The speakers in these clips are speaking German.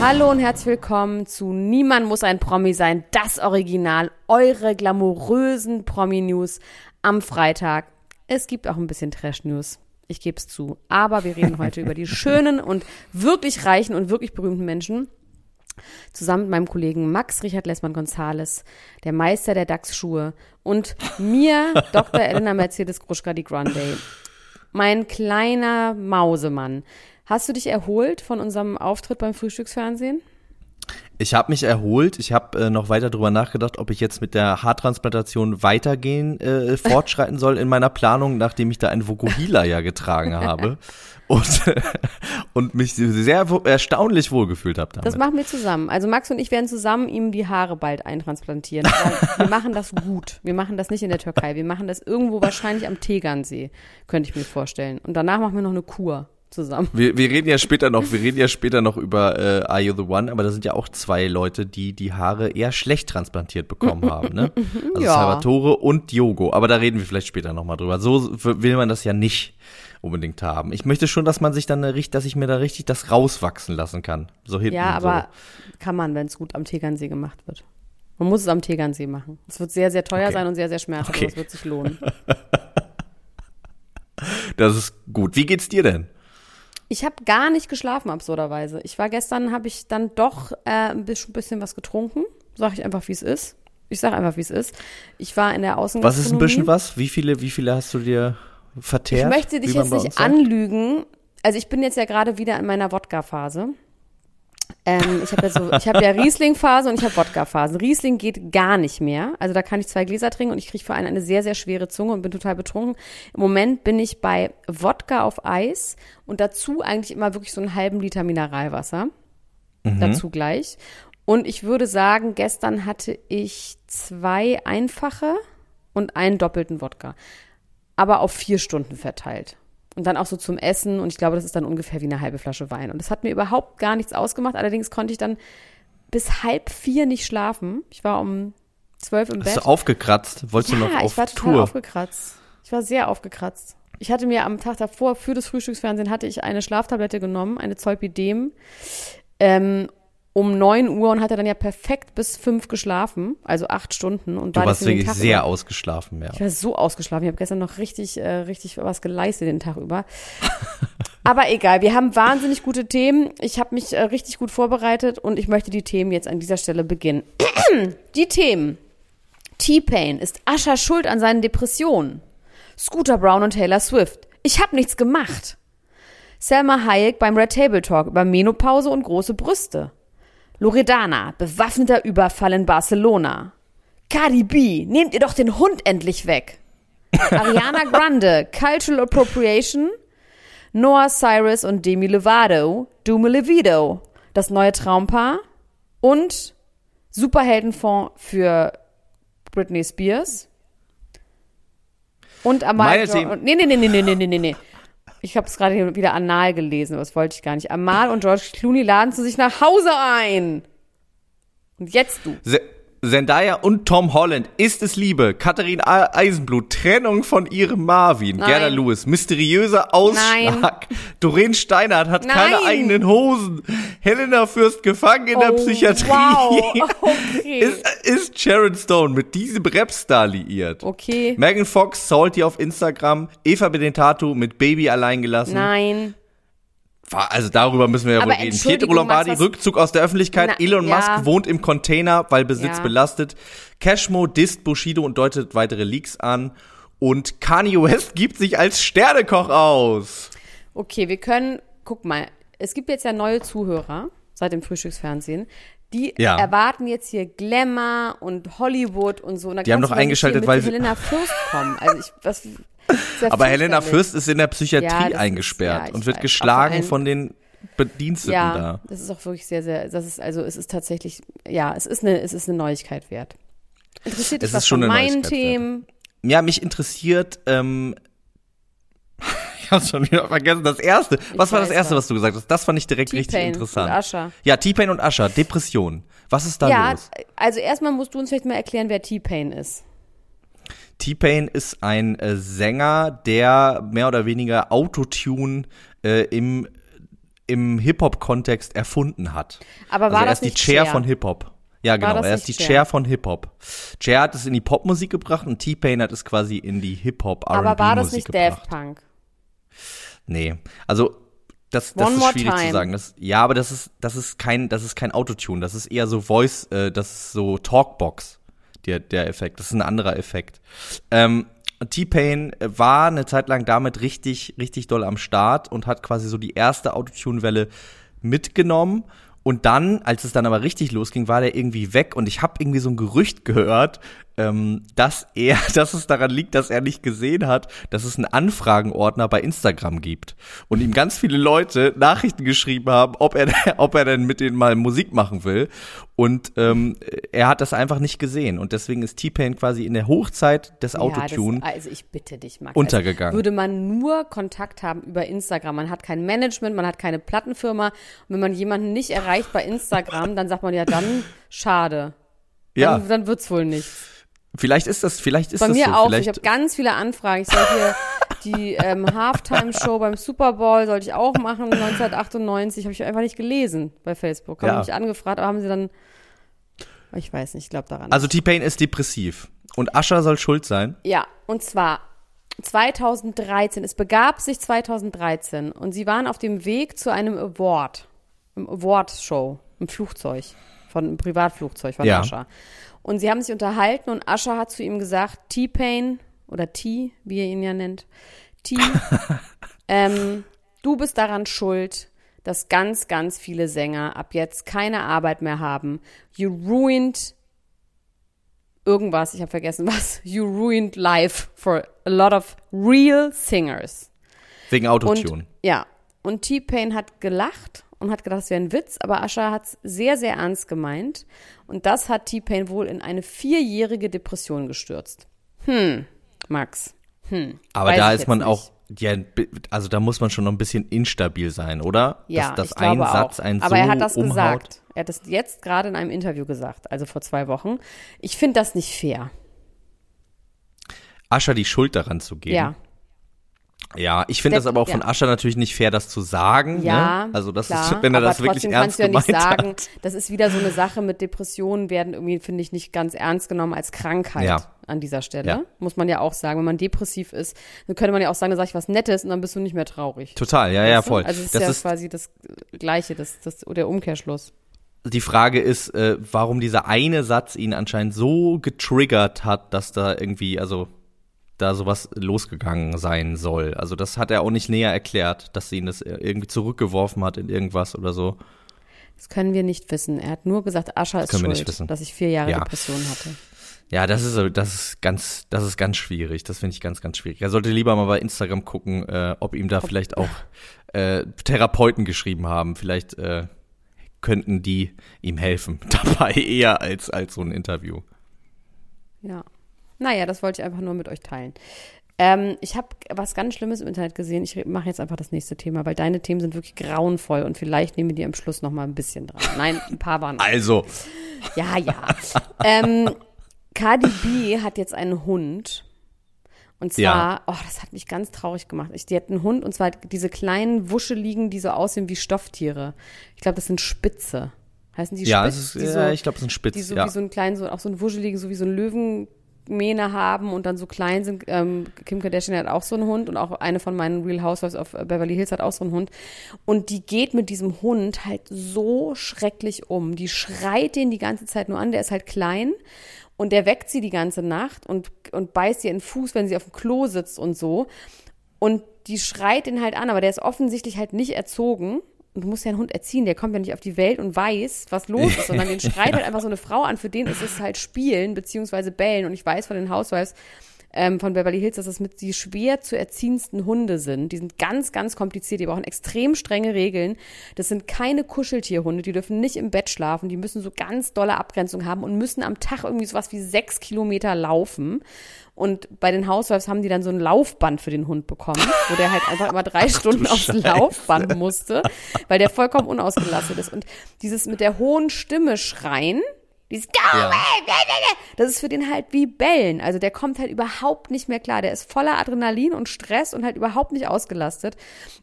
Hallo und herzlich willkommen zu Niemand muss ein Promi sein, das Original, eure glamourösen Promi-News am Freitag. Es gibt auch ein bisschen Trash-News, ich gebe es zu. Aber wir reden heute über die schönen und wirklich reichen und wirklich berühmten Menschen. Zusammen mit meinem Kollegen Max Richard Lessmann-Gonzales, der Meister der DAX-Schuhe und mir, Dr. Elena Mercedes Gruschka di Grande. Mein kleiner Mausemann. Hast du dich erholt von unserem Auftritt beim Frühstücksfernsehen? Ich habe mich erholt. Ich habe äh, noch weiter drüber nachgedacht, ob ich jetzt mit der Haartransplantation weitergehen, äh, fortschreiten soll in meiner Planung, nachdem ich da ein Vokuhila ja getragen habe und, und mich sehr erstaunlich wohlgefühlt habe damit. Das machen wir zusammen. Also Max und ich werden zusammen ihm die Haare bald eintransplantieren. wir machen das gut. Wir machen das nicht in der Türkei. Wir machen das irgendwo wahrscheinlich am Tegernsee, könnte ich mir vorstellen. Und danach machen wir noch eine Kur zusammen. Wir, wir reden ja später noch, wir reden ja später noch über äh, Are You the One, aber da sind ja auch zwei Leute, die die Haare eher schlecht transplantiert bekommen haben, ne? Also ja. Salvatore und Diogo, aber da reden wir vielleicht später noch mal drüber. So will man das ja nicht unbedingt haben. Ich möchte schon, dass man sich dann richtig, dass ich mir da richtig das rauswachsen lassen kann. So hinten. Ja, aber so. kann man, wenn es gut am Tegernsee gemacht wird. Man muss es am Tegernsee machen. Es wird sehr, sehr teuer okay. sein und sehr, sehr schmerzhaft, okay. aber es wird sich lohnen. das ist gut. Wie geht's dir denn? Ich habe gar nicht geschlafen, absurderweise. Ich war gestern, habe ich dann doch äh, ein bisschen, bisschen was getrunken. Sag ich einfach, wie es ist. Ich sag einfach, wie es ist. Ich war in der Außengastronomie. Was ist ein bisschen was? Wie viele, wie viele hast du dir vertehrt? Ich möchte dich jetzt nicht anlügen. Also ich bin jetzt ja gerade wieder in meiner Wodka-Phase. Ähm, ich habe ja, so, ich hab ja Riesling-Phase und ich habe Wodka-Phase. Riesling geht gar nicht mehr. Also da kann ich zwei Gläser trinken und ich kriege vor allem eine sehr, sehr schwere Zunge und bin total betrunken. Im Moment bin ich bei Wodka auf Eis und dazu eigentlich immer wirklich so einen halben Liter Mineralwasser. Mhm. Dazu gleich. Und ich würde sagen, gestern hatte ich zwei einfache und einen doppelten Wodka. Aber auf vier Stunden verteilt. Und dann auch so zum Essen. Und ich glaube, das ist dann ungefähr wie eine halbe Flasche Wein. Und das hat mir überhaupt gar nichts ausgemacht. Allerdings konnte ich dann bis halb vier nicht schlafen. Ich war um zwölf im Bett. Hast du aufgekratzt? Wolltest ja, du noch auf ich war total Tour? aufgekratzt. Ich war sehr aufgekratzt. Ich hatte mir am Tag davor für das Frühstücksfernsehen hatte ich eine Schlaftablette genommen, eine Zolpidem. Ähm, um 9 Uhr und hatte dann ja perfekt bis 5 geschlafen, also 8 Stunden. Und du warst wirklich sehr über. ausgeschlafen, ja. Ich war so ausgeschlafen. Ich habe gestern noch richtig, äh, richtig was geleistet den Tag über. Aber egal, wir haben wahnsinnig gute Themen. Ich habe mich äh, richtig gut vorbereitet und ich möchte die Themen jetzt an dieser Stelle beginnen. die Themen. T-Pain ist Ascher schuld an seinen Depressionen. Scooter Brown und Taylor Swift. Ich habe nichts gemacht. Selma Hayek beim Red Table Talk über Menopause und große Brüste. Loredana, bewaffneter Überfall in Barcelona. Cardi B, nehmt ihr doch den Hund endlich weg. Ariana Grande, Cultural Appropriation. Noah Cyrus und Demi Lovato, Dume Levido, das neue Traumpaar. Und Superheldenfonds für Britney Spears. Und Amal. Nee, nee, nee, nee, nee, nee, nee, nee. Ich habe es gerade wieder anal gelesen, aber das wollte ich gar nicht. Amal und George Clooney laden zu sich nach Hause ein. Und jetzt du. Se Zendaya und Tom Holland. Ist es Liebe? Katharin Eisenblut. Trennung von ihrem Marvin. Nein. Gerda Lewis. Mysteriöser Ausschlag. Nein. Doreen Steinert hat Nein. keine eigenen Hosen. Helena Fürst gefangen in oh, der Psychiatrie. Wow. Okay. ist, ist Sharon Stone mit diesem Rapstar liiert? Okay. Megan Fox, Salty auf Instagram. Eva Benetatu mit Baby allein gelassen. Nein. Also darüber müssen wir ja Aber wohl reden. Pietro Lombardi, Rückzug aus der Öffentlichkeit. Na, Elon ja. Musk wohnt im Container, weil Besitz Ja. belastet. Cashmo disst Bushido und deutet weitere Leaks an. Und Kanye West gibt sich als Sternekoch aus. Okay, wir können, guck mal, es gibt jetzt ja neue Zuhörer seit dem Frühstücksfernsehen. Die Ja. erwarten jetzt hier Glamour und Hollywood und so. Und Die haben nicht eingeschaltet, weil- Helena Fürst kommen. Also ich, was, Aber Helena. Fürst ist in der Psychiatrie Ja, das ist- eingesperrt ja, ich und wird weiß. geschlagen von den Bediensteten Ja, da. das ist auch wirklich sehr, sehr, das ist, also es ist tatsächlich, ja, es ist eine, es ist eine Neuigkeit wert. Interessiert dich Es was ist schon von eine meinen wert. Themen? Ja, mich interessiert, ähm, ich hab's schon wieder vergessen, das erste. Was war das erste, was. du gesagt hast? Das fand ich direkt richtig T-Pain interessant. und Usher. Ja, T-Pain und Usher, Depression. Was ist da Ja, los? also erstmal musst du uns vielleicht mal erklären, wer T-Pain ist. T-Pain ist ein äh, Sänger, der mehr oder weniger Autotune äh, im, im Hip-Hop-Kontext erfunden hat. Aber also war er das ist die nicht Chair Cher? von Hip-Hop. Ja, genau, das er ist die Cher? Chair von Hip-Hop. Cher hat es in die Popmusik gebracht und T-Pain hat es quasi in die Hip-Hop Aber war das R&B-Musik nicht gebracht. Daft Punk? Nee, also das, das One ist schwierig time. zu sagen. Das, ja, aber das ist das ist kein das ist kein Autotune. Das ist eher so Voice, äh, das ist so Talkbox der der Effekt. Das ist ein anderer Effekt. Ähm, T-Pain war eine Zeit lang damit richtig richtig doll am Start und hat quasi so die erste Autotune-Welle mitgenommen. Und dann, als es dann aber richtig losging, war der irgendwie weg und ich habe irgendwie so ein Gerücht gehört, ähm, dass er, dass es daran liegt, dass er nicht gesehen hat, dass es einen Anfragenordner bei Instagram gibt und ihm ganz viele Leute Nachrichten geschrieben haben, ob er, ob er denn mit denen mal Musik machen will. Und ähm, er hat das einfach nicht gesehen und deswegen ist T-Pain quasi in der Hochzeit des Autotune. Ja, das, also ich bitte dich, Max. Untergegangen. Als würde man nur Kontakt haben über Instagram. Man hat kein Management, man hat keine Plattenfirma. Und wenn man jemanden nicht erreicht bei Instagram, dann sagt man ja, dann schade. ja, Dann, dann wird's wohl nichts. Vielleicht ist das, vielleicht ist Bei das mir so. auch. Vielleicht, Ich habe ganz viele Anfragen. Ich soll hier die ähm, Halftime-Show beim Super Bowl sollte ich auch machen. 1998 habe ich einfach nicht gelesen bei Facebook. Haben Ja. mich angefragt, aber haben sie dann. Ich weiß nicht, ich glaube daran. also T-Pain ist depressiv und Usher soll schuld sein. Ja, und zwar 2013. Es begab sich 2013 und sie waren auf dem Weg zu einem Award, einem Award-Show, im Flugzeug, von einem Privatflugzeug von Ja. Usher. Und sie haben sich unterhalten und Usher hat zu ihm gesagt, T-Pain oder T, wie er ihn ja nennt, T, ähm, du bist daran schuld, dass ganz, ganz viele Sänger ab jetzt keine Arbeit mehr haben. You ruined irgendwas, ich habe vergessen was. You ruined life for a lot of real singers. Wegen Autotune. Und ja, und T-Pain hat gelacht und hat gedacht, das wäre ein Witz, aber Usher hat es sehr, sehr ernst gemeint. Und das hat T-Pain wohl in eine vierjährige Depression gestürzt. Hm, Max. Hm. Aber da ich ist man nicht. auch, ja, also da muss man schon noch ein bisschen instabil sein, oder? Ja, dass, ich dass ein glaube Satz auch. einen Aber so er hat das umhaut. gesagt. Er hat das jetzt gerade in einem Interview gesagt, also vor zwei Wochen. Ich finde das nicht fair. Ascher die Schuld daran zu geben. Ja. Ja, ich finde das aber auch von ja. Ascher natürlich nicht fair, das zu sagen. Ja, ne? Also das klar, ist, wenn er das wirklich trotzdem ernst kannst du ja nicht gemeint sagen, hat. das ist wieder so eine Sache mit Depressionen werden irgendwie, finde ich, nicht ganz ernst genommen als Krankheit Ja. an dieser Stelle. Ja. Muss man ja auch sagen. Wenn man depressiv ist, dann könnte man ja auch sagen, dann sage ich was Nettes und dann bist du nicht mehr traurig. Total, ja, ja, Weißt du? voll. Also es ist das ja ist, quasi das Gleiche, das, das, der Umkehrschluss. die Frage ist, äh, warum dieser eine Satz ihn anscheinend so getriggert hat, dass da irgendwie, also da sowas losgegangen sein soll. Also das hat er auch nicht näher erklärt, dass sie ihn das irgendwie zurückgeworfen hat in irgendwas oder so. Das können wir nicht wissen. Er hat nur gesagt, Ascha ist schuld, dass ich vier Jahre Ja. Depression hatte. Ja, das ist, das ist ganz, das ist ganz schwierig. Das finde ich ganz, ganz schwierig. Er sollte lieber mal bei Instagram gucken, äh, ob ihm da vielleicht auch äh, Therapeuten geschrieben haben. Vielleicht äh, könnten die ihm helfen dabei eher als als so ein Interview. Ja. Naja, das wollte ich einfach nur mit euch teilen. Ähm, ich habe was ganz Schlimmes im Internet gesehen. Ich mache jetzt einfach das nächste Thema, weil deine Themen sind wirklich grauenvoll und vielleicht nehmen wir die am Schluss noch mal ein bisschen dran. Nein, ein paar waren. Also, Ja, ja. ähm, Cardi B hat jetzt einen Hund. Und zwar, Ja. oh, das hat mich ganz traurig gemacht. Ich, die hat einen Hund und zwar diese kleinen Wuscheligen, die so aussehen wie Stofftiere. Ich glaube, das sind Spitze. Heißen die ja, Spitz? es ist, die ja, so, ich glaube, es ist ein Spitz. die so ja. wie so ein kleinen, so, auch so ein wuscheligen, so wie so ein Löwen, Mähne haben und dann so klein sind. Ähm, Kim Kardashian hat auch so einen Hund und auch eine von meinen Real Housewives auf Beverly Hills hat auch so einen Hund. Und die geht mit diesem Hund halt so schrecklich um. Die schreit den die ganze Zeit nur an. Der ist halt klein und der weckt sie die ganze Nacht und, und beißt ihr in den Fuß, wenn sie auf dem Klo sitzt und so. Und die schreit ihn halt an, aber der ist offensichtlich halt nicht erzogen. Und du musst ja einen Hund erziehen, der kommt ja nicht auf die Welt und weiß, was los ist, sondern den schreit halt einfach so eine Frau an. Für den ist es halt Spielen beziehungsweise Bellen. Und ich weiß von den Housewives, ähm, von Beverly Hills, dass das mit die schwer zu erziehendsten Hunde sind. Die sind ganz, ganz kompliziert. Die brauchen extrem strenge Regeln. Das sind keine Kuscheltierhunde. Die dürfen nicht im Bett schlafen. Die müssen so ganz dolle Abgrenzung haben und müssen am Tag irgendwie sowas wie sechs Kilometer laufen. Und bei den Housewives haben die dann so ein Laufband für den Hund bekommen, wo der halt einfach immer drei Stunden aufs Scheiße. Laufband musste, weil der vollkommen unausgelastet ist. Und dieses mit der hohen Stimme schreien, dieses Go ja. Das ist für den halt wie Bellen. Also der kommt halt überhaupt nicht mehr klar. Der ist voller Adrenalin und Stress und halt überhaupt nicht ausgelastet.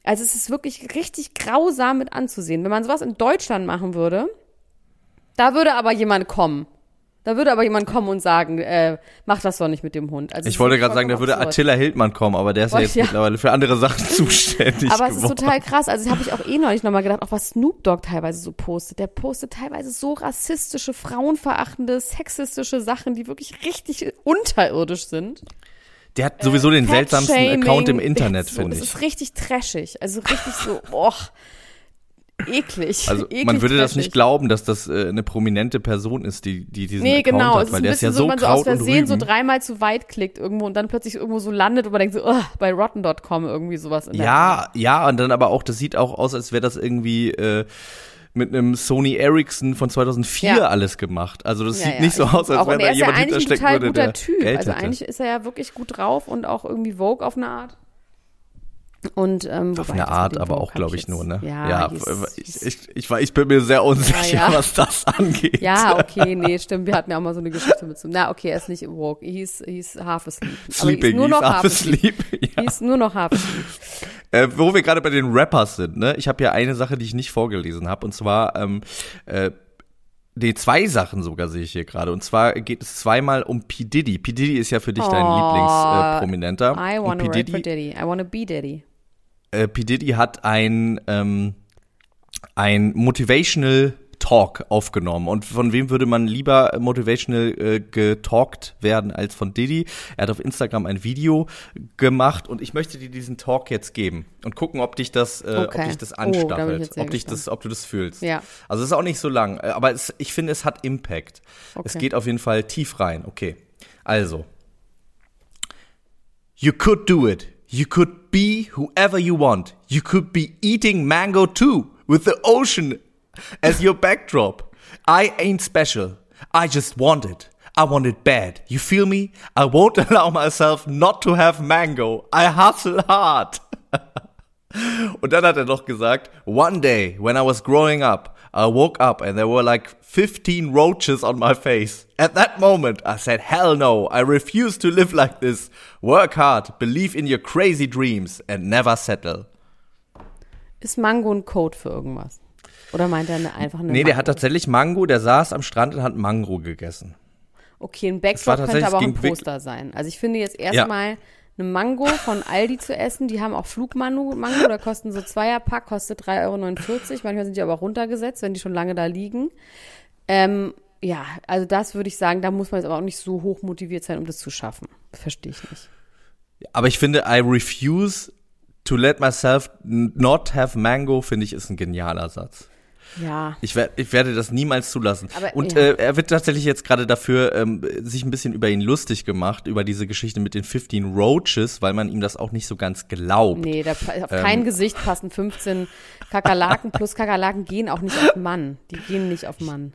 Also es ist wirklich richtig grausam mit anzusehen. Wenn man sowas in Deutschland machen würde, da würde aber jemand kommen da würde aber jemand kommen und sagen, äh, mach das doch nicht mit dem Hund. Also ich wollte gerade sagen, da würde Attila Hildmann kommen, aber der ist ja jetzt ja. mittlerweile für andere Sachen zuständig. Aber es ist total krass. Also habe ich auch eh neulich nochmal gedacht, auch was Snoop Dogg teilweise so postet. Der postet teilweise so rassistische, frauenverachtende, sexistische Sachen, die wirklich richtig unterirdisch sind. Der hat sowieso äh, den seltsamsten Account im Internet, finde ich. Das ist richtig trashig. Also richtig so, boah eklig. Also eklig man würde das nicht glauben, dass das äh, eine prominente Person ist, die, die diesen nee, Account genau. hat, weil der ist ja so, so man so aus Versehen so dreimal zu weit klickt irgendwo und dann plötzlich irgendwo so landet und man denkt so, oh, bei rotten.com irgendwie sowas. ja, ja, und dann aber auch, das sieht auch aus, als wäre das irgendwie äh, mit einem Sony Ericsson von 2004 ja. alles gemacht. Also das ja, sieht ja. nicht so aus, als wenn da jemand hinterstecken würde, der typ. Geld Also hätte. eigentlich ist er ja wirklich gut drauf und auch irgendwie Vogue auf eine Art. Und, ähm, Auf eine Art, aber auch, glaube ich, nur, ne? Ja, ja ich, ich, ich, ich, bin mir sehr unsicher, ja, ja. was das angeht. Ja, okay, nee, stimmt. Wir hatten ja auch mal so eine Geschichte mit so. Na, okay, er ist nicht woke. Hieß, hieß half asleep. Sleeping, nur noch half asleep. Ja. Hieß nur noch half asleep. Äh, wo wir gerade bei den Rappers sind, ne? Ich habe ja eine Sache, die ich nicht vorgelesen habe, und zwar ähm, äh, Nee, zwei Sachen sogar sehe ich hier gerade. Und zwar geht es zweimal um P. Diddy. P. Diddy ist ja für dich oh, dein Lieblingsprominenter. Äh, I wanna rap for Diddy. I wanna be Diddy äh, P. Diddy hat ein, ähm, ein Motivational Talk aufgenommen. Und von wem würde man lieber motivational äh, getalkt werden als von Diddy? Er hat auf Instagram ein Video gemacht und ich möchte dir diesen Talk jetzt geben und gucken, ob dich das, äh, okay. ob dich das oh, anstachelt, oh, ob dich das, ob du das fühlst. Ja. Also es ist auch nicht so lang, äh, aber es, ich finde, es hat Impact. Okay. Es geht auf jeden Fall tief rein. Okay. Also. You could do it. You could be whoever you want. You could be eating mango too, with the ocean as your backdrop. I ain't special. I just want it. I want it bad. You feel me? I won't allow myself not to have mango. I hustle hard. Und dann hat er noch gesagt, one day when I was growing up, I woke up and there were like 15 roaches on my face. At that moment, I said, hell no, I refuse to live like this. Work hard, believe in your crazy dreams and never settle. Ist Mango ein Code für irgendwas? Oder meint er einfach eine Nee, Mango? der hat tatsächlich Mango, der saß am Strand und hat Mango gegessen. Okay, ein Backdrop könnte aber auch ein Poster sein. Also ich finde jetzt erstmal, ja eine Mango von Aldi zu essen. Die haben auch Flugmango, Mango, da kosten so Zweierpack, kostet 3,49 Euro. Manchmal sind die aber auch runtergesetzt, wenn die schon lange da liegen. Ähm, ja, also das würde ich sagen, da muss man jetzt aber auch nicht so hoch motiviert sein, um das zu schaffen. Verstehe ich nicht. Aber ich finde, I refuse to let myself not have mango, finde ich, ist ein genialer Satz. Ja. Ich, werd, ich werde das niemals zulassen. Aber, und ja. äh, er wird tatsächlich jetzt gerade dafür ähm, sich ein bisschen über ihn lustig gemacht, über diese Geschichte mit den 15 Roaches, weil man ihm das auch nicht so ganz glaubt. Nee, da, auf ähm, kein Gesicht passen 15 Kakerlaken plus Kakerlaken gehen auch nicht auf Mann. Die gehen nicht auf Mann.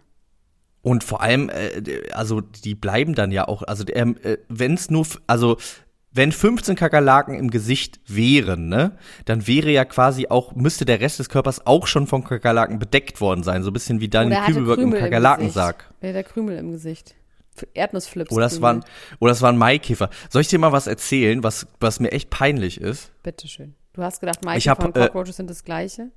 Und vor allem, äh, also die bleiben dann ja auch, also äh, wenn es nur, also wenn 15 Kakerlaken im Gesicht wären, ne, dann wäre ja quasi auch, müsste der Rest des Körpers auch schon von Kakerlaken bedeckt worden sein. So ein bisschen wie Daniel Kübelberg im Kakerlakensarg. Wäre der Krümel im Gesicht. Erdnussflips. Oder das waren, oder das waren Maikäfer. Soll ich dir mal was erzählen, was, was mir echt peinlich ist? Bitteschön. Du hast gedacht, Maikäfer hab, und äh, Cockroaches äh, sind das Gleiche?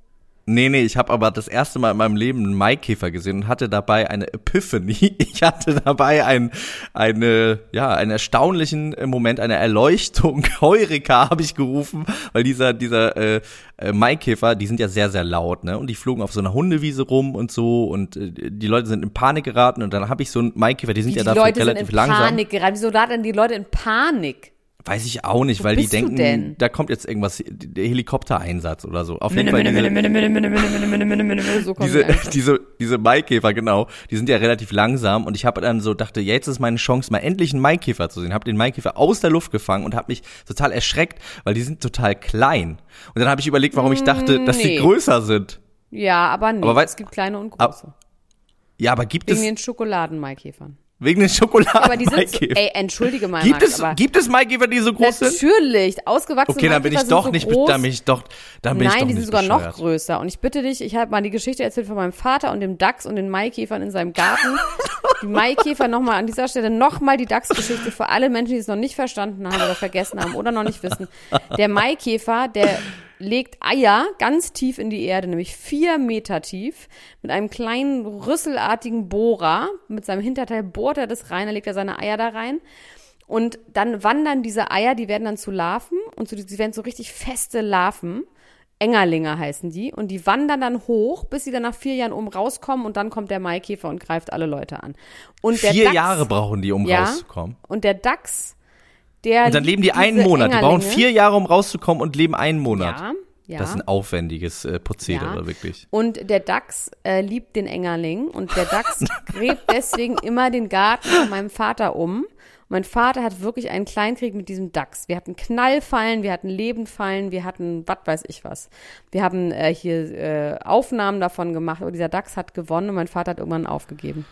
Nee, nee, ich habe aber das erste Mal in meinem Leben einen Maikäfer gesehen und hatte dabei eine Epiphany. Ich hatte dabei ein, eine, ja, einen erstaunlichen Moment, eine Erleuchtung. Heureka habe ich gerufen, weil dieser, dieser äh, äh, Maikäfer, die sind ja sehr, sehr laut, ne? Und die flogen auf so einer Hundewiese rum und so und äh, die Leute sind in Panik geraten und dann habe ich so einen Maikäfer, die sind Wie, ja dafür relativ langsam. Die Leute sind in Panik geraten. Wieso raten die Leute in Panik? Weiß ich auch nicht, Wo weil die denken, da kommt jetzt irgendwas, der Helikoptereinsatz oder so. Auf jeden Fall diese, diese, diese Maikäfer, genau, die sind ja relativ langsam und ich habe dann so dachte, jetzt ist meine Chance, mal endlich einen Maikäfer zu sehen. Habe den Maikäfer aus der Luft gefangen und habe mich total erschreckt, weil die sind total klein. Und dann habe ich überlegt, warum ich dachte, dass die größer sind. Ja, aber nee, aber es gibt kleine und große. Ja, aber gibt Wegen es... Wegen den Schokoladen-Maikäfern. Wegen den Schokoladen. Ja, aber die sind, so, ey, entschuldige mal. Gibt Max, es, gibt es Maikäfer, die so groß natürlich, sind? Natürlich, ausgewachsene Okay, dann bin ich doch so nicht, groß. dann bin ich doch, dann bin Nein, ich doch die sind sogar bescheuert. noch größer. Und ich bitte dich, ich habe mal die Geschichte erzählt von meinem Vater und dem Dachs und den Maikäfern in seinem Garten. Maikäfer nochmal an dieser Stelle nochmal die Dachsgeschichte für alle Menschen, die es noch nicht verstanden haben oder vergessen haben oder noch nicht wissen. Der Maikäfer, der legt Eier ganz tief in die Erde, nämlich vier Meter tief, mit einem kleinen rüsselartigen Bohrer. Mit seinem Hinterteil bohrt er das rein, da legt er seine Eier da rein. Und dann wandern diese Eier, die werden dann zu Larven und sie werden so richtig feste Larven. Engerlinge heißen die. Und die wandern dann hoch, bis sie dann nach vier Jahren oben rauskommen und dann kommt der Maikäfer und greift alle Leute an. Und vier Dachs, Jahre brauchen die, um ja, rauszukommen. Und der Dachs der und dann leben die einen Monat. Die brauchen vier Jahre, um rauszukommen und leben einen Monat. Ja. Ja. Das ist ein aufwendiges äh, Prozedere, ja. wirklich. Und der Dachs äh, liebt den Engerling und der Dachs gräbt deswegen immer den Garten von meinem Vater um. Und mein Vater hat wirklich einen Kleinkrieg mit diesem Dachs. Wir hatten Knallfallen, wir hatten Lebendfallen, wir hatten was weiß ich was. Wir haben äh, hier äh, Aufnahmen davon gemacht, aber dieser Dachs hat gewonnen und mein Vater hat irgendwann aufgegeben.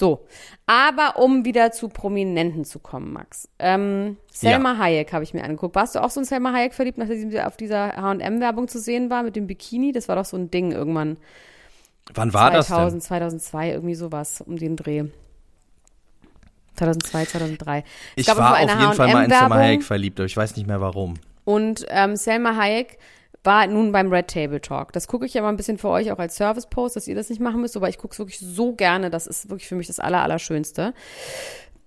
So, aber um wieder zu Prominenten zu kommen, Max. Ähm, Selma ja. Hayek habe ich mir angeguckt. Warst du auch so ein Selma Hayek verliebt, nachdem sie auf dieser H&M-Werbung zu sehen war mit dem Bikini? Das war doch so ein Ding irgendwann. Wann war 2000, das denn? 2002, irgendwie sowas, um den Dreh. 2002, 2003. Ich, war auf jeden Fall mal in Selma Hayek verliebt, aber ich weiß nicht mehr warum. Und ähm, Selma Hayek war nun beim Red Table Talk. Das gucke ich ja mal ein bisschen für euch auch als Service Post, dass ihr das nicht machen müsst, aber ich gucke es wirklich so gerne. Das ist wirklich für mich das Aller, Allerschönste.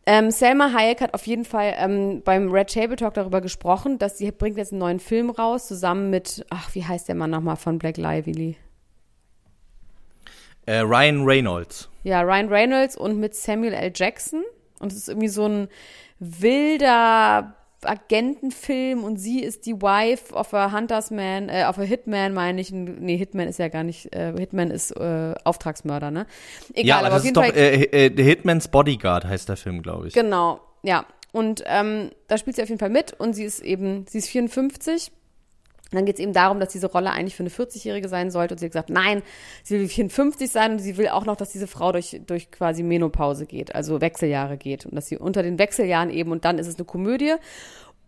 Ähm, Selma Hayek hat auf jeden Fall ähm, beim Red Table Talk darüber gesprochen, dass sie bringt jetzt einen neuen Film raus, zusammen mit, ach, wie heißt der Mann nochmal von Black Lively? Äh, Ryan Reynolds. Ja, Ryan Reynolds und mit Samuel L. Jackson. Und es ist irgendwie so ein wilder Agentenfilm und sie ist die Wife of a Hunters Man, äh, of a Hitman, meine ich. Nee, Hitman ist ja gar nicht, äh, Hitman ist äh, Auftragsmörder, ne? Egal, ja, aber, aber auf jeden doch, Fall. Äh, äh, The Hitman's Bodyguard heißt der Film, glaube ich. Genau, ja. Und ähm, da spielt sie auf jeden Fall mit und sie ist eben, sie ist 54 und dann geht es eben darum, dass diese Rolle eigentlich für eine 40-Jährige sein sollte. Und sie hat gesagt, nein, sie will 54 sein und sie will auch noch, dass diese Frau durch, durch quasi Menopause geht, also Wechseljahre geht. Und dass sie unter den Wechseljahren eben, und dann ist es eine Komödie.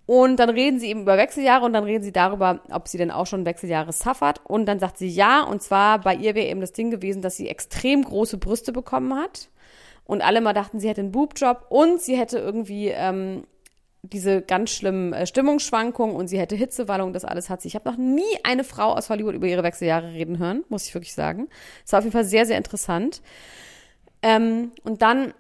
Und dann reden sie eben über Wechseljahre und dann reden sie darüber, ob sie denn auch schon Wechseljahre suffert. Und dann sagt sie ja, und zwar bei ihr wäre eben das Ding gewesen, dass sie extrem große Brüste bekommen hat. Und alle mal dachten, sie hätte einen Boobjob und sie hätte irgendwie ähm, diese ganz schlimmen äh, Stimmungsschwankungen und sie hätte Hitzewallung, das alles hat sie. Ich habe noch nie eine Frau aus Hollywood über ihre Wechseljahre reden hören, muss ich wirklich sagen. Das war auf jeden Fall sehr, sehr interessant. Ähm, und dann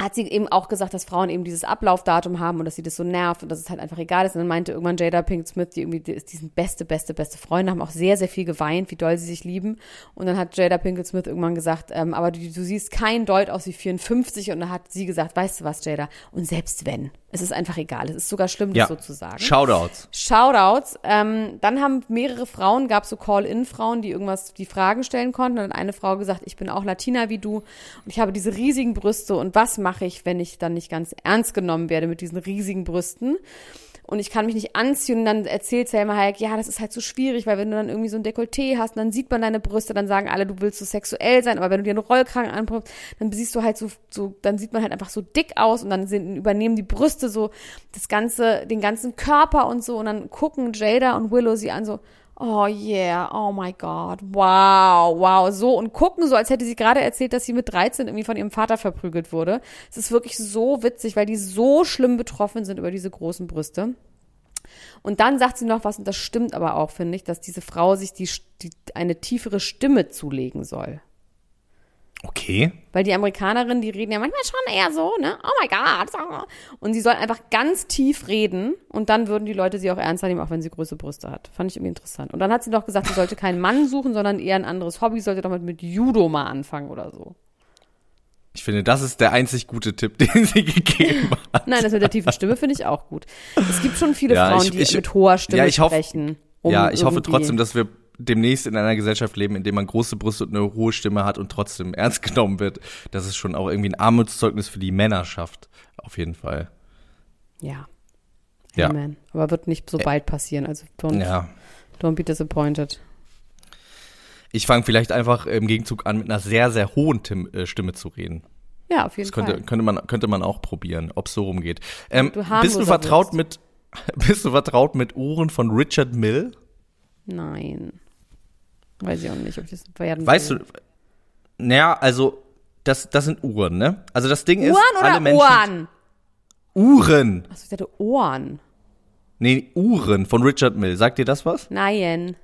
hat sie eben auch gesagt, dass Frauen eben dieses Ablaufdatum haben und dass sie das so nervt und dass es halt einfach egal ist. Und dann meinte irgendwann Jada Pink Smith, die irgendwie die ist diesen beste, beste, beste Freunde, haben auch sehr, sehr viel geweint, wie doll sie sich lieben. Und dann hat Jada Pinkett Smith irgendwann gesagt, ähm, aber du, du siehst kein Deut aus wie 54. Und dann hat sie gesagt, weißt du was, Jada? Und selbst wenn, es ist einfach egal. Es ist sogar schlimm, das ja. so zu sagen. Shoutouts. Shoutouts. Ähm, dann haben mehrere Frauen, gab so Call-In-Frauen, die irgendwas, die Fragen stellen konnten. Und dann hat eine Frau gesagt, ich bin auch Latina wie du und ich habe diese riesigen Brüste und was mache ich, wenn ich dann nicht ganz ernst genommen werde mit diesen riesigen Brüsten? und ich kann mich nicht anziehen. Und dann erzählt Selma Hayek, ja, das ist halt so schwierig, weil wenn du dann irgendwie so ein Dekolleté hast, dann sieht man deine Brüste, dann sagen alle, du willst so sexuell sein, aber wenn du dir einen Rollkragen anbringst, dann siehst du halt so, so, dann sieht man halt einfach so dick aus. Und dann sind, übernehmen die Brüste so das ganze, den ganzen Körper und so. Und dann gucken Jada und Willow sie an so, oh yeah, oh my God, wow, wow, so und gucken so, als hätte sie gerade erzählt, dass sie mit 13 irgendwie von ihrem Vater verprügelt wurde. Es ist wirklich so witzig, weil die so schlimm betroffen sind über diese großen Brüste. Und dann sagt sie noch was, und das stimmt aber auch, finde ich, dass diese Frau sich die, die, eine tiefere Stimme zulegen soll. Okay. Weil die Amerikanerinnen, die reden ja manchmal schon eher so, ne? Oh my God. Und sie soll einfach ganz tief reden und dann würden die Leute sie auch ernst nehmen, auch wenn sie große Brüste hat. Fand ich irgendwie interessant. Und dann hat sie noch gesagt, sie sollte keinen Mann suchen, sondern eher ein anderes Hobby, sollte doch mit Judo mal anfangen oder so. Ich finde, das ist der einzig gute Tipp, den sie gegeben hat. Nein, das mit der tiefen Stimme finde ich auch gut. Es gibt schon viele ja, Frauen, ich, die ich, mit hoher Stimme ja, sprechen. Um ja, ich hoffe trotzdem, dass wir demnächst in einer Gesellschaft leben, in der man große Brüste und eine hohe Stimme hat und trotzdem ernst genommen wird, dass es schon auch irgendwie ein Armutszeugnis für die Männer schafft. Auf jeden Fall. Ja. Amen. Ja. Aber wird nicht so bald passieren. Also don't, ja. don't be disappointed. Ich fange vielleicht einfach im Gegenzug an, mit einer sehr, sehr hohen Tim äh, Stimme zu reden. Ja, auf jeden das könnte, Fall. Könnte man, könnte man auch probieren, ob es so rumgeht. Ähm, du bist du vertraut mit, bist du vertraut mit Ohren von Richard Mill? Nein. Weiß ich auch nicht, ob ich das werden Weißt will. du, naja, also, das, das sind Uhren, ne? Also das Ding Uhren ist, oder alle Menschen. Uhren? Uhren. Achso, ich dachte Ohren. Nee, Uhren von Richard Mill. Sagt dir das was? Nein.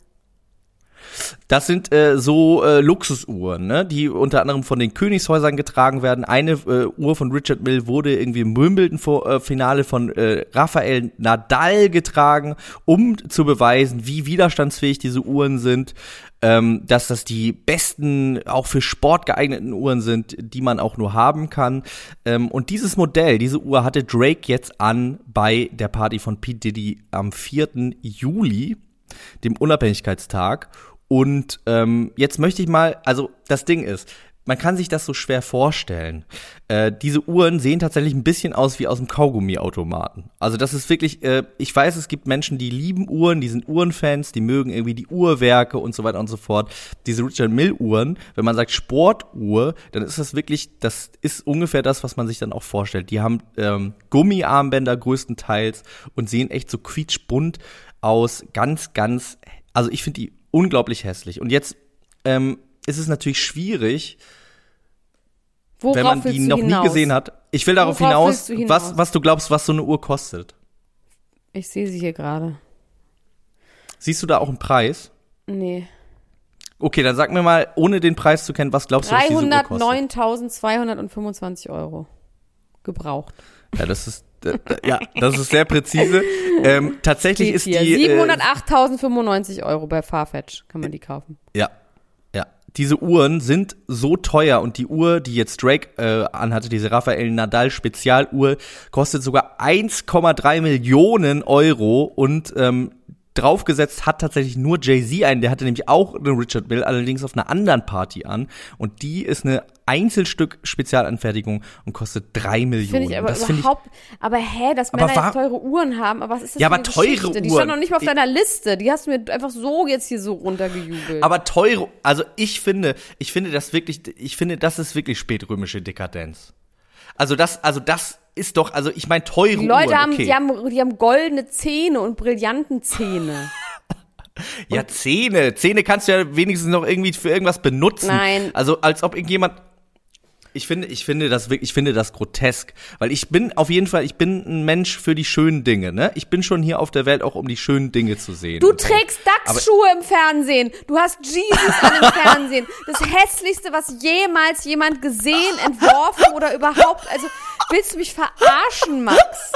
Das sind äh, so äh, Luxusuhren, ne? die unter anderem von den Königshäusern getragen werden. Eine äh, Uhr von Richard Mill wurde irgendwie im Wimbledon-Finale äh, von äh, Rafael Nadal getragen, um zu beweisen, wie widerstandsfähig diese Uhren sind, ähm, dass das die besten, auch für Sport geeigneten Uhren sind, die man auch nur haben kann. Ähm, und dieses Modell, diese Uhr hatte Drake jetzt an bei der Party von Pete Diddy am 4. Juli dem Unabhängigkeitstag. Und ähm, jetzt möchte ich mal, also das Ding ist, man kann sich das so schwer vorstellen. Äh, diese Uhren sehen tatsächlich ein bisschen aus wie aus dem Kaugummiautomaten. Also das ist wirklich, äh, ich weiß, es gibt Menschen, die lieben Uhren, die sind Uhrenfans, die mögen irgendwie die Uhrwerke und so weiter und so fort. Diese Richard Mill Uhren, wenn man sagt Sportuhr, dann ist das wirklich, das ist ungefähr das, was man sich dann auch vorstellt. Die haben ähm, Gummiarmbänder größtenteils und sehen echt so quietschbunt aus. Ganz, ganz, also ich finde die unglaublich hässlich. Und jetzt ähm, ist es natürlich schwierig, Worauf wenn man die noch hinaus? nie gesehen hat. Ich will darauf hinaus, hinaus, was, was du glaubst, was so eine Uhr kostet. Ich sehe sie hier gerade. Siehst du da auch einen Preis? Nee. Okay, dann sag mir mal, ohne den Preis zu kennen, was glaubst du, was diese Uhr kostet? 309.225 Euro. Gebraucht. Ja, das ist, ja, das ist sehr präzise. Ähm, tatsächlich ist die. 708.095 äh, Euro bei Farfetch kann man die kaufen. Ja. Diese Uhren sind so teuer und die Uhr, die jetzt Drake äh, anhatte, diese Rafael Nadal Spezialuhr, kostet sogar 1,3 Millionen Euro und ähm, draufgesetzt hat tatsächlich nur Jay-Z einen, der hatte nämlich auch eine Richard Mill, allerdings auf einer anderen Party an. Und die ist eine Einzelstück Spezialanfertigung und kostet drei Millionen. Finde ich aber das überhaupt, ich, aber hä, dass Männer jetzt teure Uhren haben, aber was ist das ja, für aber teure Geschichte? Uhren. Die stand noch nicht mal auf deiner Liste. Die hast du mir einfach so jetzt hier so runtergejubelt. Aber teure, also ich finde, ich finde das wirklich, ich finde, das ist wirklich spätrömische Dekadenz. Also das, also das ist doch, also ich meine teure Die Leute Uhren, haben, okay. die haben, die haben goldene Zähne und brillanten Zähne. ja, Zähne. Zähne kannst du ja wenigstens noch irgendwie für irgendwas benutzen. Nein. Also als ob irgendjemand ich finde, ich finde das wirklich, ich finde das grotesk, weil ich bin auf jeden Fall, ich bin ein Mensch für die schönen Dinge, ne? Ich bin schon hier auf der Welt auch um die schönen Dinge zu sehen. Du trägst Dachsschuhe im Fernsehen. Du hast Jesus an im Fernsehen. Das hässlichste, was jemals jemand gesehen, entworfen oder überhaupt, also willst du mich verarschen, Max?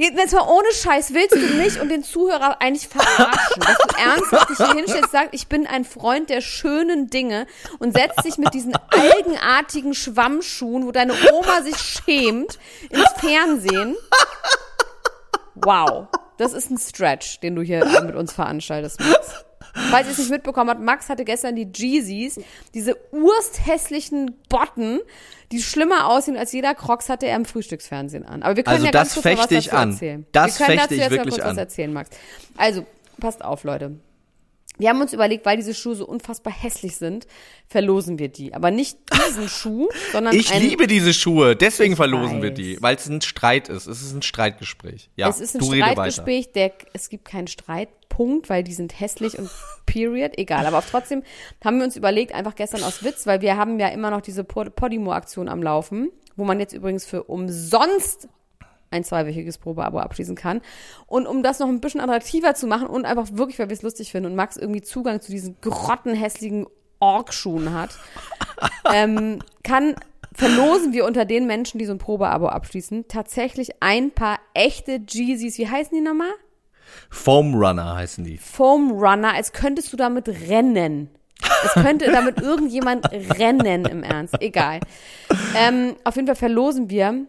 Jetzt mal ohne Scheiß, willst du mich und den Zuhörer eigentlich verarschen, dass du ernsthaft dich hier hinstellst sagst, ich bin ein Freund der schönen Dinge und setzt dich mit diesen algenartigen Schwammschuhen, wo deine Oma sich schämt, ins Fernsehen? Wow, das ist ein Stretch, den du hier mit uns veranstaltest, Max. Falls ihr es nicht mitbekommen habt, Max hatte gestern die Jeezys, diese ursthässlichen Botten, die schlimmer aussehen als jeder Crocs, hatte er im Frühstücksfernsehen an. Aber wir können also ja ganz kurz was dazu an. erzählen. Das wir können fechte dazu ich jetzt wirklich mal kurz an. was erzählen, Max. Also, passt auf, Leute. Wir haben uns überlegt, weil diese Schuhe so unfassbar hässlich sind, verlosen wir die. Aber nicht diesen Schuh, sondern Ich liebe diese Schuhe, deswegen verlosen wir weiß. die, weil es ein Streit ist. Es ist ein Streitgespräch. Ja, es ist ein. Streitgespräch, der, es gibt keinen Streitpunkt, weil die sind hässlich und period, egal. Aber auch trotzdem haben wir uns überlegt, einfach gestern aus Witz, weil wir haben ja immer noch diese Pod- Podimo-Aktion am Laufen, wo man jetzt übrigens für umsonst ein zweiwöchiges Probeabo abschließen kann. Und um das noch ein bisschen attraktiver zu machen und einfach wirklich, weil wir es lustig finden und Max irgendwie Zugang zu diesen grottenhässlichen Orkschuhen hat, ähm, kann verlosen wir unter den Menschen, die so ein Probeabo abschließen, tatsächlich ein paar echte Jeezys. Wie heißen die nochmal? Foam Runner heißen die. Foam Runner, als könntest du damit rennen. Es könnte damit irgendjemand rennen im Ernst. Egal. Ähm, auf jeden Fall verlosen wir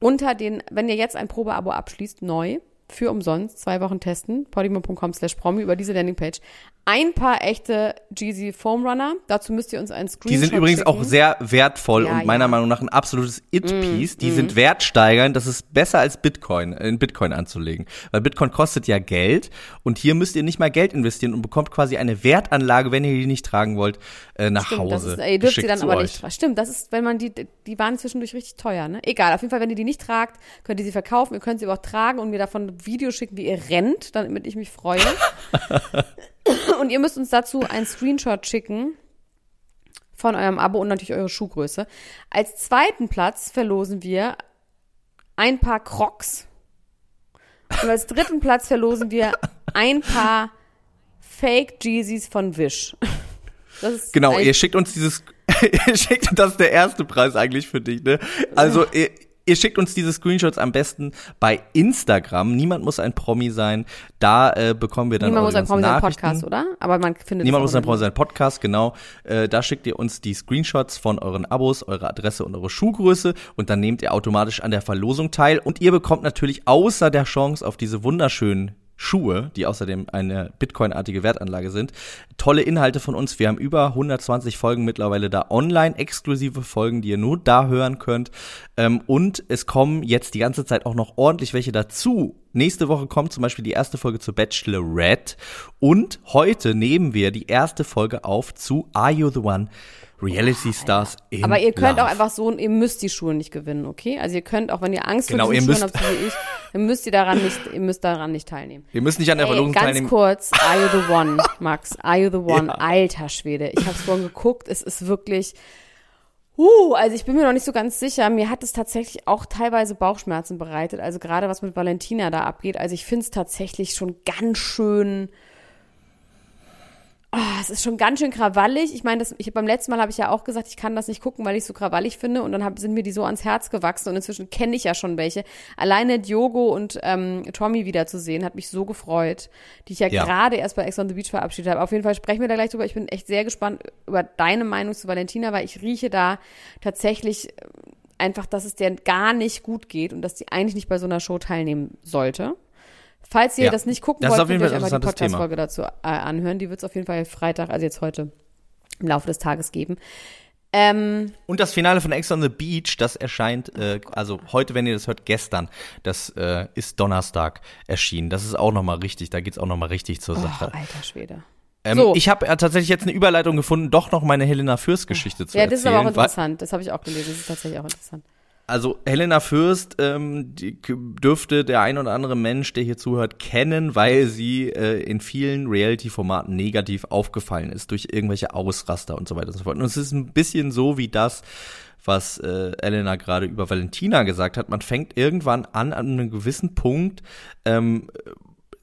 unter den, wenn ihr jetzt ein Probeabo abschließt, neu, für umsonst, zwei Wochen testen, podimo.com slash promi über diese Landingpage, ein paar echte Jeezy Foam Runner. Dazu müsst ihr uns einen Screenshot Die sind übrigens schicken. auch sehr wertvoll Ja, und meiner ja. Meinung nach ein absolutes It-Piece. Mm, die sind wertsteigernd. Das ist besser als Bitcoin, in Bitcoin anzulegen. Weil Bitcoin kostet ja Geld und hier müsst ihr nicht mal Geld investieren und bekommt quasi eine Wertanlage, wenn ihr die nicht tragen wollt, äh, nach Stimmt, das Hause. ist, ihr dürft sie dann aber euch. nicht tragen. Stimmt, das ist, wenn man die, die waren zwischendurch richtig teuer, ne? Egal, auf jeden Fall, wenn ihr die nicht tragt, könnt ihr sie verkaufen, ihr könnt sie aber auch tragen und mir davon ein Video schicken, wie ihr rennt, damit ich mich freue. und ihr müsst uns dazu einen Screenshot schicken von eurem Abo und natürlich eure Schuhgröße. Als zweiten Platz verlosen wir ein paar Crocs. Und als dritten Platz verlosen wir ein paar Fake Jeezys von Wish. Genau, ihr schickt uns dieses, ihr schickt, das ist der erste Preis eigentlich für dich, ne? Also, ihr, ihr schickt uns diese Screenshots am besten bei Instagram. Niemand muss ein Promi sein. Da äh, bekommen wir dann Niemand muss ein Promi sein. Podcast, oder? Aber man findet Niemand muss ein Promi sein Podcast, genau. Äh, da schickt ihr uns die Screenshots von euren Abos, eure Adresse und eure Schuhgröße und dann nehmt ihr automatisch an der Verlosung teil. Und ihr bekommt natürlich außer der Chance auf diese wunderschönen Schuhe, die außerdem eine Bitcoin-artige Wertanlage sind, tolle Inhalte von uns. Wir haben über 120 Folgen mittlerweile da online, exklusive Folgen, die ihr nur da hören könnt. Ähm, und es kommen jetzt die ganze Zeit auch noch ordentlich welche dazu. Nächste Woche kommt zum Beispiel die erste Folge zu Bachelorette. Und heute nehmen wir die erste Folge auf zu Are You the One? Reality Stars in Aber ihr könnt Love. auch einfach so, ihr müsst die Schuhe nicht gewinnen, okay? Also ihr könnt auch, wenn ihr Angst Genau, vor diesen Schuhen müsst- habt, wie ich, dann müsst ihr daran nicht, ihr müsst daran nicht teilnehmen. Wir müssen nicht an der Verlosung ganz teilnehmen. kurz, Are You the One, Max? Are You the One? Ja. Alter Schwede. Ich habe es vorhin geguckt, es ist wirklich. Uh, also ich bin mir noch nicht so ganz sicher. Mir hat es tatsächlich auch teilweise Bauchschmerzen bereitet. Also gerade was mit Valentina da abgeht. Also ich finde es tatsächlich schon ganz schön. Oh, es ist schon ganz schön krawallig. Ich meine, das, ich, beim letzten Mal habe ich ja auch gesagt, ich kann das nicht gucken, weil ich es so krawallig finde. Und dann hab, sind mir die so ans Herz gewachsen. Und inzwischen kenne ich ja schon welche. Alleine Diogo und ähm, Tommy wiederzusehen, hat mich so gefreut, die ich ja, Ja. gerade erst bei Ex on the Beach verabschiedet habe. Auf jeden Fall sprechen wir da gleich drüber. Ich bin echt sehr gespannt über deine Meinung zu Valentina, weil ich rieche da tatsächlich äh, einfach, dass es der gar nicht gut geht und dass die eigentlich nicht bei so einer Show teilnehmen sollte. Falls ihr Ja. das nicht gucken Das wollt, könnt ihr euch ein einfach die Podcast-Folge dazu äh, anhören. Die wird es auf jeden Fall Freitag, also jetzt heute, im Laufe des Tages geben. Ähm, Und das Finale von Ex on the Beach, das erscheint, äh, also heute, wenn ihr das hört, gestern, das äh, ist Donnerstag erschienen. Das ist auch nochmal richtig, da geht's auch nochmal richtig zur oh, Sache. alter Schwede. Ähm, so. Ich habe äh, tatsächlich jetzt eine Überleitung gefunden, doch noch meine Helena Fürst-Geschichte zu Ja, das ist erzählen. aber auch interessant. Das habe ich auch gelesen. Das ist tatsächlich auch interessant. Also Helena Fürst ähm, dürfte der ein oder andere Mensch, der hier zuhört, kennen, weil sie äh, in vielen Reality-Formaten negativ aufgefallen ist durch irgendwelche Ausraster und so weiter und so fort. Und es ist ein bisschen so wie das, was äh, Elena gerade über Valentina gesagt hat. Man fängt irgendwann an, an einem gewissen Punkt ähm,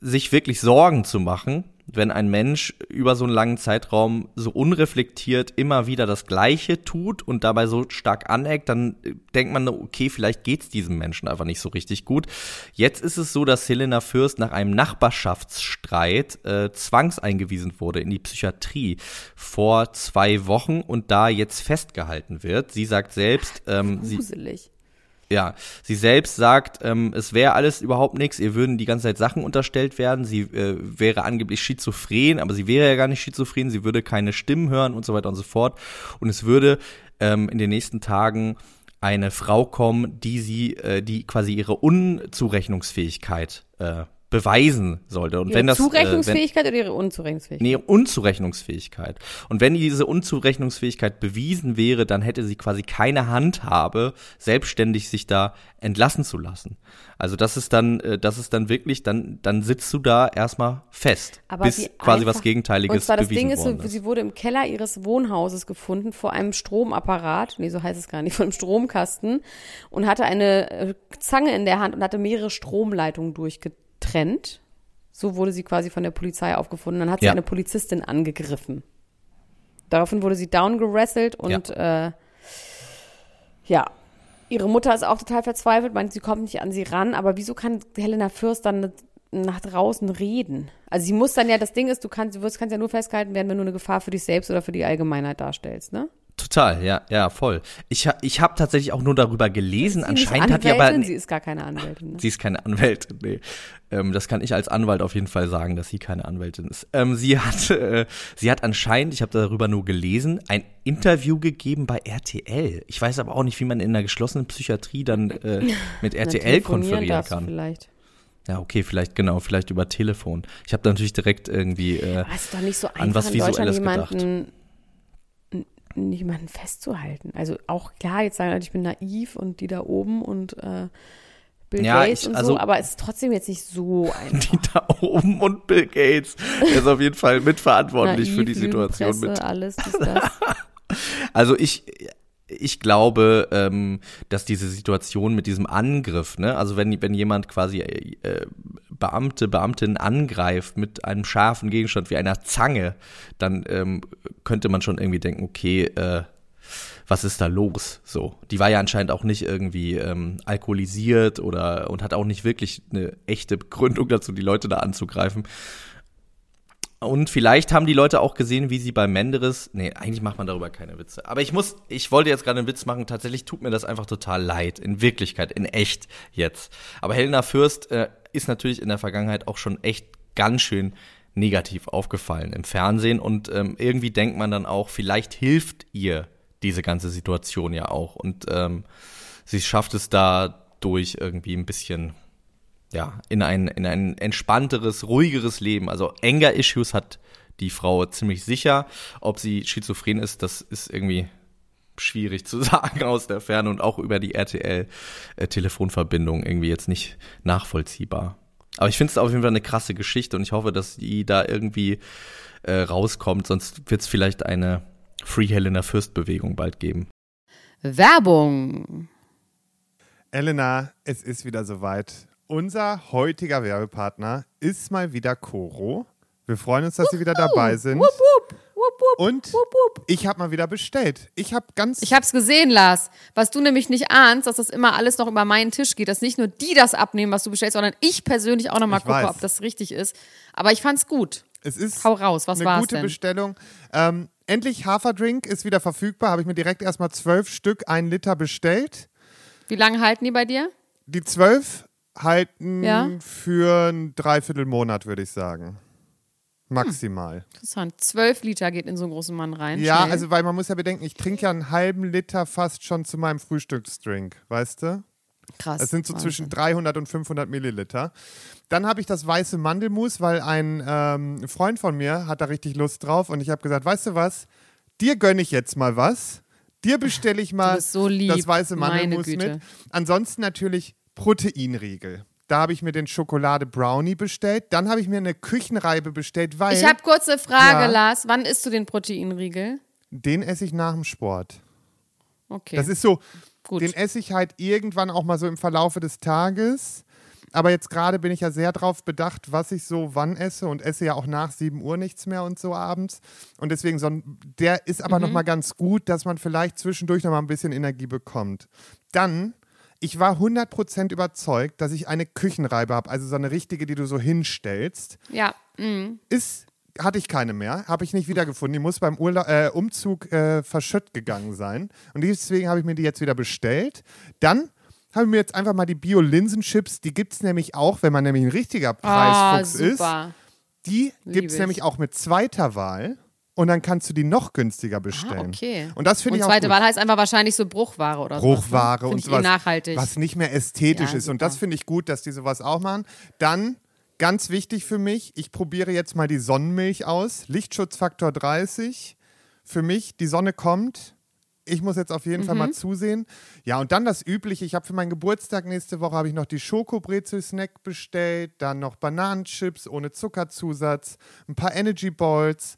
sich wirklich Sorgen zu machen, wenn ein Mensch über so einen langen Zeitraum so unreflektiert immer wieder das Gleiche tut und dabei so stark aneckt, dann äh, denkt man, okay, vielleicht geht's diesem Menschen einfach nicht so richtig gut. Jetzt ist es so, dass Helena Fürst nach einem Nachbarschaftsstreit äh, zwangseingewiesen wurde in die Psychiatrie vor zwei Wochen und da jetzt festgehalten wird. Sie sagt selbst, ähm, sie, Gruselig. Ja, sie selbst sagt, ähm, es wäre alles überhaupt nichts, ihr würden die ganze Zeit Sachen unterstellt werden, sie äh, wäre angeblich schizophren, aber sie wäre ja gar nicht schizophren, sie würde keine Stimmen hören und so weiter und so fort. Und es würde ähm, in den nächsten Tagen eine Frau kommen, die sie, äh, die quasi ihre Unzurechnungsfähigkeit äh, beweisen sollte. Und ihre wenn das Zurechnungsfähigkeit äh, wenn, oder ihre Unzurechnungsfähigkeit? Nee, Unzurechnungsfähigkeit. Und wenn diese Unzurechnungsfähigkeit bewiesen wäre, dann hätte sie quasi keine Handhabe, selbstständig sich da entlassen zu lassen. Also das ist dann, äh, das ist dann wirklich, dann, dann sitzt du da erstmal fest, Aber bis quasi einfach, was Gegenteiliges und zwar das Ding ist, so, ist. sie wurde im Keller ihres Wohnhauses gefunden vor einem Stromapparat, nee, so heißt es gar nicht, vor einem Stromkasten und hatte eine äh, Zange in der Hand und hatte mehrere Stromleitungen durchgetrennt. So wurde sie quasi von der Polizei aufgefunden. Dann hat sie Ja. eine Polizistin angegriffen. Daraufhin wurde sie downgerasselt und äh, ja, ihre Mutter ist auch total verzweifelt, meint, sie kommt nicht an sie ran, aber wieso kann Helena Fürst dann nach draußen reden? Also sie muss dann ja, das Ding ist, du kannst, du wirst, kannst ja nur festgehalten werden, wenn du eine Gefahr für dich selbst oder für die Allgemeinheit darstellst, ne? Total, ja, ja, voll. Ich, ich habe tatsächlich auch nur darüber gelesen. Sie Anscheinend hat die aber. Sie ist gar keine Anwältin. Ne? Sie ist keine Anwältin, nee. Ähm, das kann ich als Anwalt auf jeden Fall sagen, dass sie keine Anwältin ist. Ähm, sie hat, äh, sie hat anscheinend, ich habe darüber nur gelesen, ein Interview gegeben bei RTL. Ich weiß aber auch nicht, wie man in einer geschlossenen Psychiatrie dann äh, mit RTL konferieren kann. Vielleicht. Ja, okay, vielleicht genau, vielleicht über Telefon. Ich habe natürlich direkt irgendwie äh, doch nicht so an einfach was in Deutschland Visuelles gedacht. Jemanden, n- jemanden festzuhalten. Also auch klar, jetzt sagen Leute, ich bin naiv und die da oben und äh, Bill Ja, Gates ich- und also- so, aber es ist trotzdem jetzt nicht so einfach. die da oben und Bill Gates. Der ist auf jeden Fall mitverantwortlich für die Naiv, Situation mit. Alles, dies, das. Also ich, ich glaube, ähm, dass diese Situation mit diesem Angriff, ne, also wenn, wenn jemand quasi äh, Beamte, Beamtin angreift mit einem scharfen Gegenstand wie einer Zange, dann ähm, könnte man schon irgendwie denken, okay, äh, was ist da los? So, die war ja anscheinend auch nicht irgendwie ähm, alkoholisiert oder und hat auch nicht wirklich eine echte Begründung dazu, die Leute da anzugreifen. Und vielleicht haben die Leute auch gesehen, wie sie bei Menderes. Nee, eigentlich macht man darüber keine Witze. Aber ich muss, ich wollte jetzt gerade einen Witz machen. Tatsächlich tut mir das einfach total leid. In Wirklichkeit, in echt jetzt. Aber Helena Fürst äh, ist natürlich in der Vergangenheit auch schon echt ganz schön negativ aufgefallen im Fernsehen. Und ähm, irgendwie denkt man dann auch, vielleicht hilft ihr diese ganze Situation ja auch. Und ähm, sie schafft es dadurch irgendwie ein bisschen ja, in ein, in ein entspannteres, ruhigeres Leben. Also Anger-Issues hat die Frau ziemlich sicher. Ob sie schizophren ist, das ist irgendwie schwierig zu sagen aus der Ferne und auch über die RTL-Telefonverbindung irgendwie jetzt nicht nachvollziehbar. Aber ich finde es auf jeden Fall eine krasse Geschichte und ich hoffe, dass die da irgendwie äh, rauskommt, sonst wird es vielleicht eine Free Helena Fürst-Bewegung bald geben. Werbung. Elena, es ist wieder soweit. Unser heutiger Werbepartner ist mal wieder Coro. Wir freuen uns, dass Sie wieder dabei sind. Und ich habe mal wieder bestellt. Ich habe ganz Ich hab's gesehen, Lars. Was du nämlich nicht ahnst, dass das immer alles noch über meinen Tisch geht, dass nicht nur die das abnehmen, was du bestellst, sondern ich persönlich auch nochmal Ich gucke, weiß. ob das richtig ist. Aber ich fand's gut. es ist Hau raus, was eine war's gute denn? Bestellung. Ähm, endlich Haferdrink ist wieder verfügbar. Habe ich mir direkt erstmal zwölf Stück, ein Liter bestellt. Wie lange halten die bei dir? Die zwölf halten Ja. für ein Dreiviertelmonat, würde ich sagen. Maximal. Interessant. Zwölf Liter geht in so einen großen Mann rein. Ja, Schnell. also weil man muss ja bedenken, ich trinke ja einen halben Liter fast schon zu meinem Frühstücksdrink, weißt du? krass. Es sind so Wahnsinn. zwischen 300 und 500 Milliliter. Dann habe ich das weiße Mandelmus, weil ein ähm, Freund von mir hat da richtig Lust drauf und ich habe gesagt, weißt du was, dir gönne ich jetzt mal was. Dir bestelle ich mal so das weiße Mandelmus mit. Ansonsten natürlich Proteinriegel. Da habe ich mir den Schokolade Brownie bestellt. Dann habe ich mir eine Küchenreibe bestellt, weil Ich habe kurze Frage, Ja. Lars. Wann isst du den Proteinriegel? den esse ich nach dem Sport. Okay. Das ist so, Gut. den esse ich halt irgendwann auch mal so im Verlaufe des Tages. Aber jetzt gerade bin ich ja sehr drauf bedacht, was ich so wann esse und esse ja auch nach 7 Uhr nichts mehr und so abends. Und deswegen, so ein, der ist aber Mhm. noch mal ganz gut, dass man vielleicht zwischendurch noch mal ein bisschen Energie bekommt. Dann, ich war 100% überzeugt, dass ich eine Küchenreibe habe, also so eine richtige, die du so hinstellst. ja. mm. Ist, hatte ich keine mehr, habe ich nicht wiedergefunden. Die muss beim Urla äh, Umzug äh, verschütt gegangen sein. Und deswegen habe ich mir die jetzt wieder bestellt. Dann habe ich mir jetzt einfach mal die Bio-Linsenchips, die gibt es nämlich auch, wenn man nämlich ein richtiger Ah, Preisfuchs ist. super. Die gibt es ich. nämlich auch mit zweiter Wahl. Und dann kannst du die noch günstiger bestellen. Ah, okay. Und das finde Und ich auch zweite gut. Wahl heißt einfach wahrscheinlich so Bruchware oder so. Bruchware Find und eh sowas, nachhaltig. was nicht mehr ästhetisch Ja, ist. Und super. das finde ich gut, dass die sowas auch machen. Dann Ganz wichtig für mich, ich probiere jetzt mal die Sonnenmilch aus. Lichtschutzfaktor 30. Für mich, die Sonne kommt. Ich muss jetzt auf jeden mhm. Fall mal zusehen. Ja, und dann das Übliche. Ich habe für meinen Geburtstag nächste Woche habe ich noch die Schokobrezel-Snack bestellt, dann noch Bananenchips ohne Zuckerzusatz, ein paar Energy Balls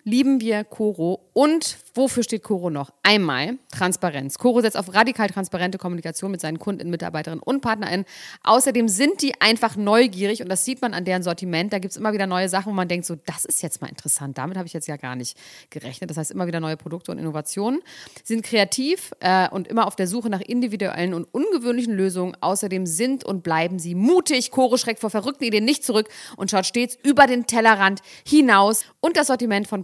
lieben wir Coro. Und wofür steht Coro noch? Einmal Transparenz. Coro setzt auf radikal transparente Kommunikation mit seinen Kunden, Mitarbeiterinnen und PartnerInnen. Außerdem sind die einfach neugierig und das sieht man an deren Sortiment. Da gibt es immer wieder neue Sachen, wo man denkt, so, das ist jetzt mal interessant. Damit habe ich jetzt ja gar nicht gerechnet. Das heißt, immer wieder neue Produkte und Innovationen. Sie sind kreativ äh, und immer auf der Suche nach individuellen und ungewöhnlichen Lösungen. Außerdem sind und bleiben sie mutig. Coro schreckt vor verrückten Ideen nicht zurück und schaut stets über den Tellerrand hinaus. Und das Sortiment von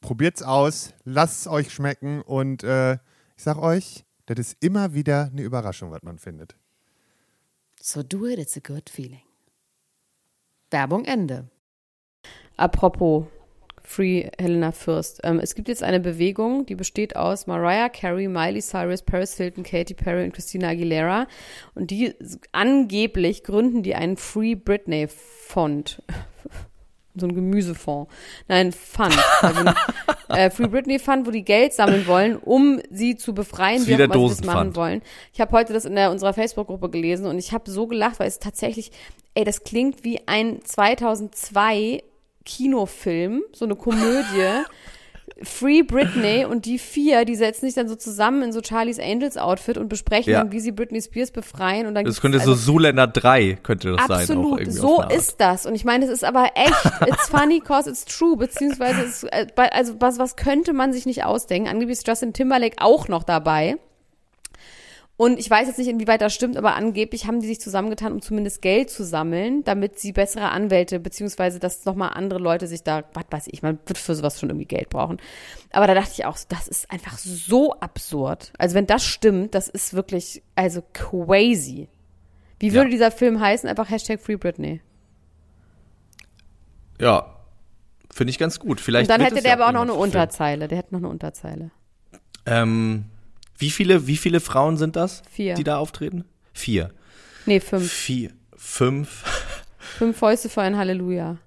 Probiert's aus, lasst es euch schmecken und äh, ich sag euch, das ist immer wieder eine Überraschung, was man findet. So do it, it's a good feeling. Werbung Ende. Apropos Free Helena Fürst. Ähm, es gibt jetzt eine Bewegung, die besteht aus Mariah Carey, Miley Cyrus, Paris Hilton, Katy Perry und Christina Aguilera. Und die angeblich gründen die einen Free Britney Fond so ein Gemüsefonds. Nein, Fund. Also ein, äh, Free Britney Fund, wo die Geld sammeln wollen, um sie zu befreien, wie auch immer sie das machen wollen. Ich habe heute das in der, unserer Facebook-Gruppe gelesen und ich habe so gelacht, weil es tatsächlich, ey, das klingt wie ein 2002 Kinofilm, so eine Komödie. Free Britney und die vier, die setzen sich dann so zusammen in so Charlie's Angels Outfit und besprechen ja. dann, wie sie Britney Spears befreien und dann Das könnte also, so Zuländer 3 könnte das absolut, sein. Absolut, so ist das und ich meine, es ist aber echt, it's funny cause it's true, beziehungsweise es, äh, also was, was könnte man sich nicht ausdenken? Angeblich ist Justin Timberlake auch noch dabei. Und ich weiß jetzt nicht, inwieweit das stimmt, aber angeblich haben die sich zusammengetan, um zumindest Geld zu sammeln, damit sie bessere Anwälte, beziehungsweise dass nochmal andere Leute sich da, was weiß ich, man wird für sowas schon irgendwie Geld brauchen. Aber da dachte ich auch, das ist einfach so absurd. Also wenn das stimmt, das ist wirklich, also crazy. Wie würde ja. dieser Film heißen? Einfach Hashtag Free Britney. Ja, finde ich ganz gut. Vielleicht Und dann hätte der aber auch noch eine Unterzeile. Der hätte noch eine Unterzeile. Ähm, wie viele, wie viele Frauen sind das, Vier. die da auftreten? Vier. Nee, fünf. Vier. Fünf. Fünf Fäuste für ein Halleluja.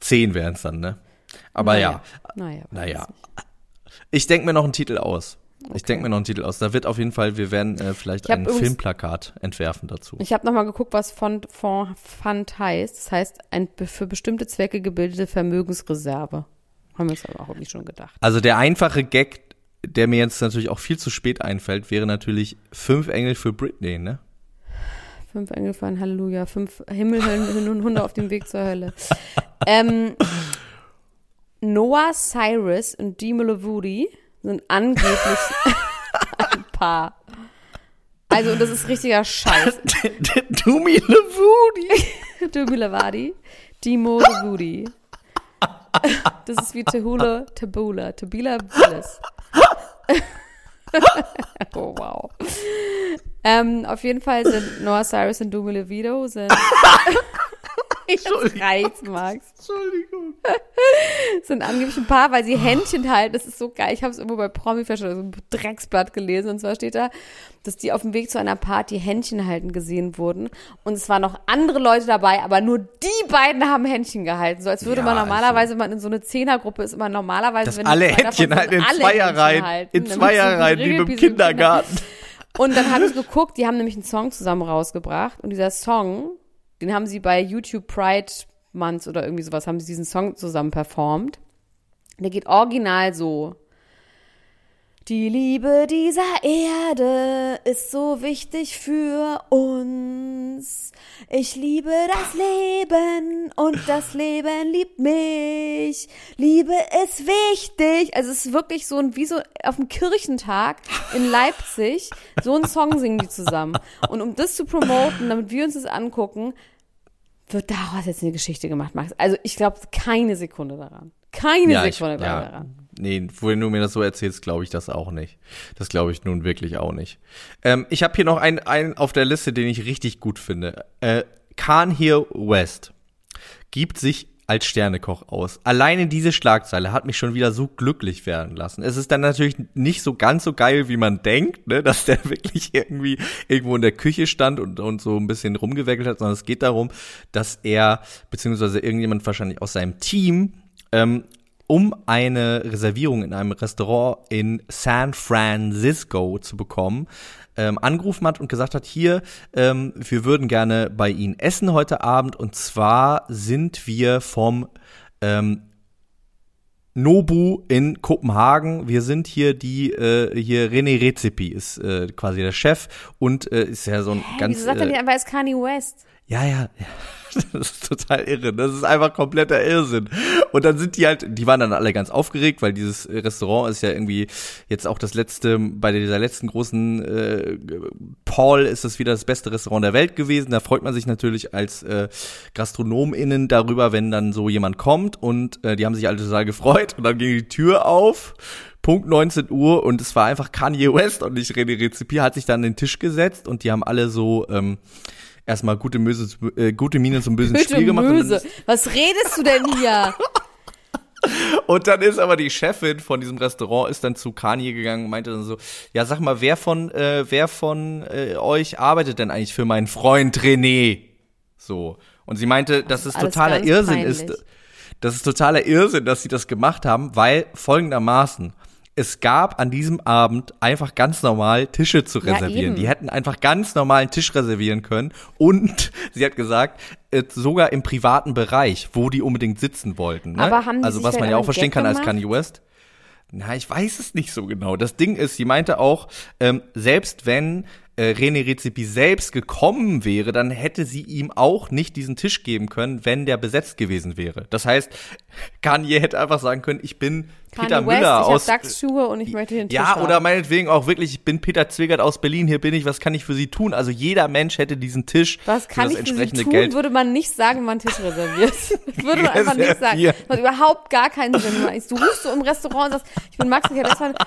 Zehn wären es dann, ne? Aber naja. ja. Naja. Naja. Ich denke mir noch einen Titel aus. Okay. Ich denke mir noch einen Titel aus. Da wird auf jeden Fall, wir werden äh, vielleicht ein Filmplakat entwerfen dazu. Ich habe nochmal geguckt, was Fond, Fond, Fund heißt. Das heißt, ein für bestimmte Zwecke gebildete Vermögensreserve. Haben wir uns aber auch irgendwie schon gedacht. Also der einfache Gag der mir jetzt natürlich auch viel zu spät einfällt, wäre natürlich Fünf Engel für Britney, ne? Fünf Engel für ein Halleluja, fünf Himmel, Höllen und Hunde auf dem Weg zur Hölle. ähm, Noah Cyrus und Dima Lovuti sind angeblich ein Paar. Also, das ist richtiger Scheiß. Dumi Levudi. Dumi Levadi. Dimo Levudi. Das ist wie Tehula, Tabula, Tabila Willis. oh, wow. Ähm, auf jeden Fall sind Noah Cyrus und Dumi Levido sind. Jetzt reicht's, Max. Entschuldigung. sind angeblich ein Paar, weil sie Händchen halten. Das ist so geil. Ich habe es irgendwo bei Promi Fashion, so ein Drecksblatt gelesen. Und zwar steht da, dass die auf dem Weg zu einer Party Händchen halten gesehen wurden. Und es waren noch andere Leute dabei, aber nur die beiden haben Händchen gehalten. So als würde ja, man normalerweise, also, wenn man in so eine Zehnergruppe ist, immer normalerweise, dass wenn alle Händchen halten, in Zweierreihen, in Zweierreihen, wie im Kindergarten. Und dann habe ich geguckt, die haben nämlich einen Song zusammen rausgebracht. Und dieser Song, den haben sie bei YouTube Pride Month oder irgendwie sowas, haben sie diesen Song zusammen performt. Der geht original so. Die Liebe dieser Erde ist so wichtig für uns. Ich liebe das Leben und das Leben liebt mich. Liebe ist wichtig. Also es ist wirklich so ein, wie so auf dem Kirchentag in Leipzig, so ein Song singen die zusammen. Und um das zu promoten, damit wir uns das angucken, wird daraus jetzt eine Geschichte gemacht, Max. Also ich glaube keine Sekunde daran. Keine ja, Sekunde ich, ja, daran. Nee, wenn du mir das so erzählst, glaube ich das auch nicht. Das glaube ich nun wirklich auch nicht. Ähm, ich habe hier noch einen, einen auf der Liste, den ich richtig gut finde. Äh, Kanye West gibt sich als Sternekoch aus. Alleine diese Schlagzeile hat mich schon wieder so glücklich werden lassen. Es ist dann natürlich nicht so ganz so geil, wie man denkt, ne, dass der wirklich irgendwie irgendwo in der Küche stand und, und so ein bisschen rumgeweckelt hat, sondern es geht darum, dass er, beziehungsweise irgendjemand wahrscheinlich aus seinem Team, ähm, um eine Reservierung in einem Restaurant in San Francisco zu bekommen, ähm, angerufen hat und gesagt hat, hier, ähm, wir würden gerne bei Ihnen essen heute Abend und zwar sind wir vom ähm, Nobu in Kopenhagen. Wir sind hier die, äh, hier René Rezepi ist äh, quasi der Chef und äh, ist ja so ein Hä, ganz. Wieso sagt er nicht einfach, ist Kanye West? Ja, ja, ja. Das ist total irre. Das ist einfach kompletter Irrsinn. Und dann sind die halt, die waren dann alle ganz aufgeregt, weil dieses Restaurant ist ja irgendwie jetzt auch das letzte, bei dieser letzten großen äh, Paul ist das wieder das beste Restaurant der Welt gewesen. Da freut man sich natürlich als äh, GastronomInnen darüber, wenn dann so jemand kommt und äh, die haben sich alle total gefreut und dann ging die Tür auf. Punkt 19 Uhr und es war einfach Kanye West und nicht René Rezipi hat sich dann an den Tisch gesetzt und die haben alle so ähm, erstmal gute, Möse, äh, gute Miene zum bösen Spiel gemacht. Möse. Was redest du denn hier? Und dann ist aber die Chefin von diesem Restaurant ist dann zu Kanye gegangen und meinte dann so, ja sag mal, wer von, äh, wer von äh, euch arbeitet denn eigentlich für meinen Freund René? So. Und sie meinte, dass es totaler Irrsinn peinlich. ist. Das ist totaler Irrsinn, dass sie das gemacht haben, weil folgendermaßen, es gab an diesem Abend einfach ganz normal Tische zu reservieren. Ja, die hätten einfach ganz normal einen Tisch reservieren können. Und sie hat gesagt, äh, sogar im privaten Bereich, wo die unbedingt sitzen wollten. Ne? Aber haben die also was man ja auch verstehen kann als Kanye West. Na, ich weiß es nicht so genau. Das Ding ist, sie meinte auch, ähm, selbst wenn äh, René Rezipi selbst gekommen wäre, dann hätte sie ihm auch nicht diesen Tisch geben können, wenn der besetzt gewesen wäre. Das heißt, Kanye hätte einfach sagen können, ich bin Kanye Peter West, Müller ich aus Dachsschuhe und ich möchte den Tisch Ja, haben. oder meinetwegen auch wirklich, ich bin Peter Zwingert aus Berlin, hier bin ich, was kann ich für Sie tun? Also jeder Mensch hätte diesen Tisch was kann für das ich entsprechende für Sie tun, Geld. würde man nicht sagen, wenn man einen Tisch reserviert. würde man einfach nicht sagen. Das hat überhaupt gar keinen Sinn. Du rufst so im Restaurant und sagst, ich bin Max,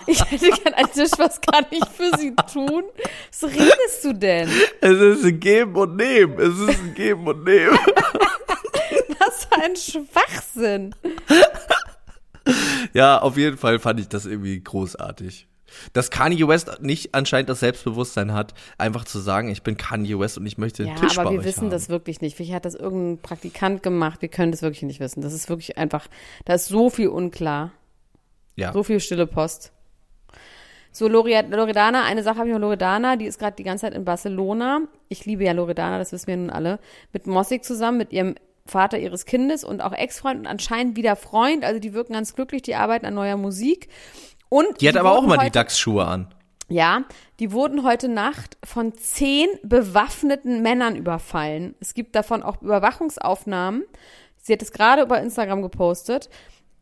ich hätte gerne einen Tisch, was kann ich für Sie tun? Was redest du denn? Es ist ein Geben und Nehmen. Es ist ein Geben und Nehmen. was für ein Schwachsinn. ja, auf jeden Fall fand ich das irgendwie großartig. Dass Kanye West nicht anscheinend das Selbstbewusstsein hat, einfach zu sagen, ich bin Kanye West und ich möchte ja, Tisch aber wir wissen haben. das wirklich nicht. Vielleicht hat das irgendein Praktikant gemacht. Wir können das wirklich nicht wissen. Das ist wirklich einfach, da ist so viel unklar. Ja. So viel stille Post. So, Loredana, eine Sache habe ich noch, Loredana, die ist gerade die ganze Zeit in Barcelona. Ich liebe ja Loredana, das wissen wir nun alle. Mit Mossig zusammen, mit ihrem Vater ihres Kindes und auch Ex-Freund und anscheinend wieder Freund. Also die wirken ganz glücklich, die arbeiten an neuer Musik. Und die, die hat aber auch mal die Dachsschuhe an. Ja, die wurden heute Nacht von zehn bewaffneten Männern überfallen. Es gibt davon auch Überwachungsaufnahmen. Sie hat es gerade über Instagram gepostet.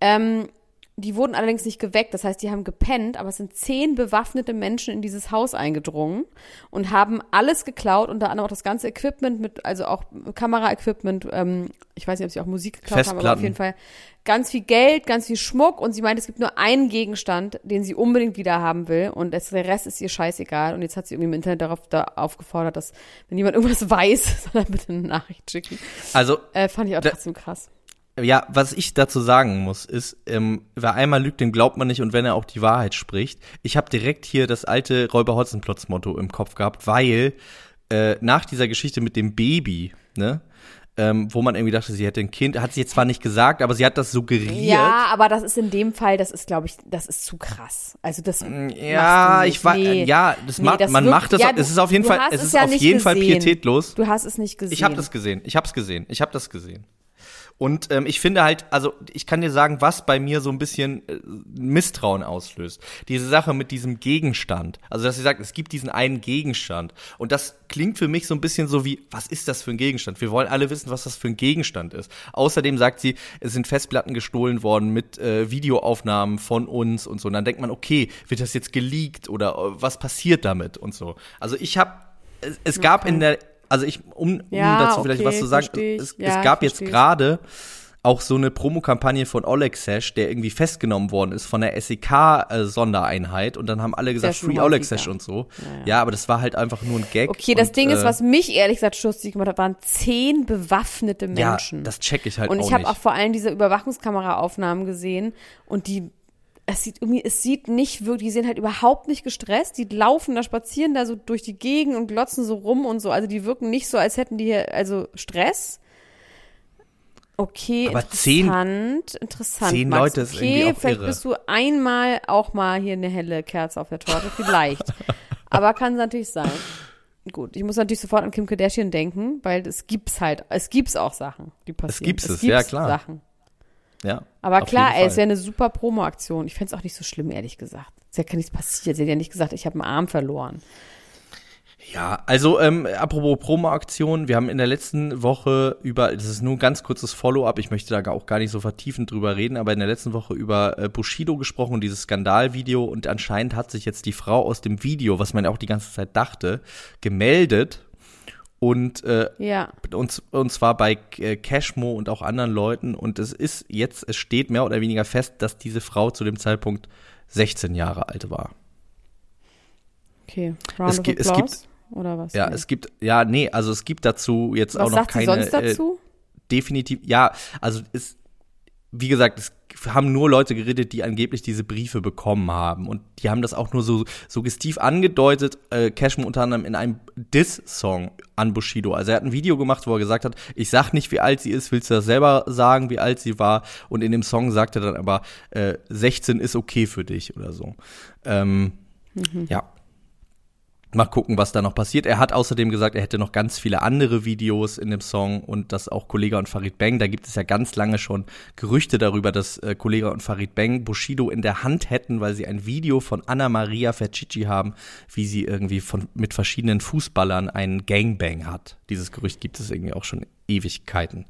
Ähm, die wurden allerdings nicht geweckt, das heißt, die haben gepennt, aber es sind zehn bewaffnete Menschen in dieses Haus eingedrungen und haben alles geklaut, unter anderem auch das ganze Equipment mit, also auch Kameraequipment, ähm, ich weiß nicht, ob sie auch Musik geklaut haben, aber auf jeden Fall ganz viel Geld, ganz viel Schmuck und sie meint, es gibt nur einen Gegenstand, den sie unbedingt wieder haben will und das, der Rest ist ihr scheißegal und jetzt hat sie irgendwie im Internet darauf da aufgefordert, dass wenn jemand irgendwas weiß, soll er bitte eine Nachricht schicken. Also äh, fand ich auch trotzdem krass. Ja, was ich dazu sagen muss, ist, ähm, wer einmal lügt, dem glaubt man nicht und wenn er auch die Wahrheit spricht. Ich habe direkt hier das alte Räuber Hotzenplotz Motto im Kopf gehabt, weil äh, nach dieser Geschichte mit dem Baby, ne, ähm, wo man irgendwie dachte, sie hätte ein Kind, hat sie jetzt zwar nicht gesagt, aber sie hat das suggeriert. Ja, aber das ist in dem Fall, das ist, glaube ich, das ist zu krass. Also das mm, ja, ich war, nee. ja, das nee, macht, das man wirkt, macht das, ja, es ist auf jeden Fall, es ist ja auf jeden gesehen. Fall pietätlos. Du hast es nicht gesehen. Ich habe das gesehen, ich habe es gesehen, ich habe das gesehen. Und ähm, ich finde halt, also ich kann dir sagen, was bei mir so ein bisschen äh, Misstrauen auslöst. Diese Sache mit diesem Gegenstand. Also dass sie sagt, es gibt diesen einen Gegenstand. Und das klingt für mich so ein bisschen so wie, was ist das für ein Gegenstand? Wir wollen alle wissen, was das für ein Gegenstand ist. Außerdem sagt sie, es sind Festplatten gestohlen worden mit äh, Videoaufnahmen von uns und so. Und dann denkt man, okay, wird das jetzt geleakt oder äh, was passiert damit und so. Also ich habe es, es gab in der also ich, um, um ja, dazu vielleicht okay, was zu sagen, es, ja, es, gab jetzt gerade auch so eine Promokampagne von Oleg Sesh, der irgendwie festgenommen worden ist von der SEK-Sondereinheit und dann haben alle gesagt, Free Oleg Sesh und so. Ja, ja, aber das war halt einfach nur ein Gag. Okay, das und, Ding äh, ist, was mich ehrlich gesagt schussig gemacht hat, waren zehn bewaffnete Menschen. Ja, das check ich halt und auch ich habe auch vor allem diese Überwachungskameraaufnahmen gesehen und die es sieht irgendwie, es sieht nicht wirklich, die sind halt überhaupt nicht gestresst. Die laufen da, spazieren da so durch die Gegend und glotzen so rum und so. Also die wirken nicht so, als hätten die hier, also Stress. Okay, Aber interessant, zehn, interessant. Zehn Max. Leute ist okay, irgendwie auch vielleicht irre. bist du einmal auch mal hier eine helle Kerze auf der Torte, vielleicht. Aber kann es natürlich sein. Gut, ich muss natürlich sofort an Kim Kardashian denken, weil es gibt's halt, es gibt's auch Sachen, die passieren. Es gibt's es, ja klar. Sachen. Ja. Aber klar, ey, es wäre eine super Promo-Aktion. Ich fände es auch nicht so schlimm, ehrlich gesagt. Es ist ja nichts passiert. Sie hat ja nicht gesagt, ich habe einen Arm verloren. Ja, also ähm, apropos Promo-Aktion, wir haben in der letzten Woche über, das ist nur ein ganz kurzes Follow-up, ich möchte da auch gar nicht so vertiefend drüber reden, aber in der letzten Woche über äh, Bushido gesprochen, dieses Skandalvideo und anscheinend hat sich jetzt die Frau aus dem Video, was man auch die ganze Zeit dachte, gemeldet und äh, ja. und, und zwar bei äh, Cashmo und auch anderen Leuten und es ist jetzt es steht mehr oder weniger fest, dass diese Frau zu dem Zeitpunkt 16 Jahre alt war. Okay, Round es, gibt, es gibt oder was? Ja, nee. es gibt ja nee, also es gibt dazu jetzt was auch noch keine sonst dazu? Äh, definitiv ja, also es wie gesagt, es haben nur Leute geredet, die angeblich diese Briefe bekommen haben. Und die haben das auch nur so suggestiv angedeutet, äh, Cashman unter anderem in einem Diss-Song an Bushido. Also er hat ein Video gemacht, wo er gesagt hat, ich sag nicht, wie alt sie ist, willst du das selber sagen, wie alt sie war? Und in dem Song sagt er dann aber, äh, 16 ist okay für dich oder so. Ähm, mhm. Ja, Mal gucken, was da noch passiert. Er hat außerdem gesagt, er hätte noch ganz viele andere Videos in dem Song und dass auch Kollega und Farid Bang, da gibt es ja ganz lange schon Gerüchte darüber, dass äh, Kollega und Farid Bang Bushido in der Hand hätten, weil sie ein Video von Anna Maria Fercici haben, wie sie irgendwie von, mit verschiedenen Fußballern einen Gangbang hat. Dieses Gerücht gibt es irgendwie auch schon Ewigkeiten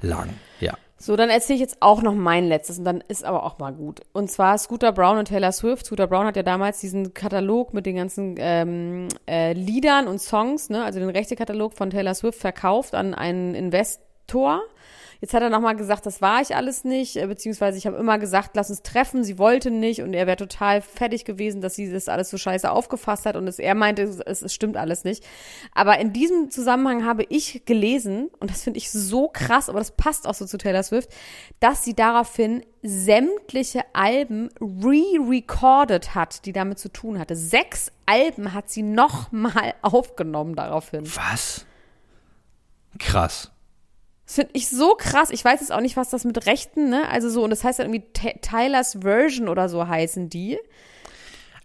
lang, ja. So, dann erzähle ich jetzt auch noch mein letztes und dann ist aber auch mal gut. Und zwar Scooter Brown und Taylor Swift. Scooter Brown hat ja damals diesen Katalog mit den ganzen ähm, äh, Liedern und Songs, ne, also den Rechte-Katalog von Taylor Swift verkauft an einen Investor. Jetzt hat er nochmal gesagt, das war ich alles nicht, äh, beziehungsweise ich habe immer gesagt, lass uns treffen, sie wollte nicht und er wäre total fertig gewesen, dass sie das alles so scheiße aufgefasst hat und es, er meinte, es, es stimmt alles nicht. Aber in diesem Zusammenhang habe ich gelesen, und das finde ich so krass, aber das passt auch so zu Taylor Swift, dass sie daraufhin sämtliche Alben re-recorded hat, die damit zu tun hatte. Sechs Alben hat sie nochmal aufgenommen daraufhin. Was? Krass. Das finde ich so krass. Ich weiß jetzt auch nicht, was das mit Rechten, ne? Also so, und das heißt dann irgendwie Tyler's Version oder so heißen die.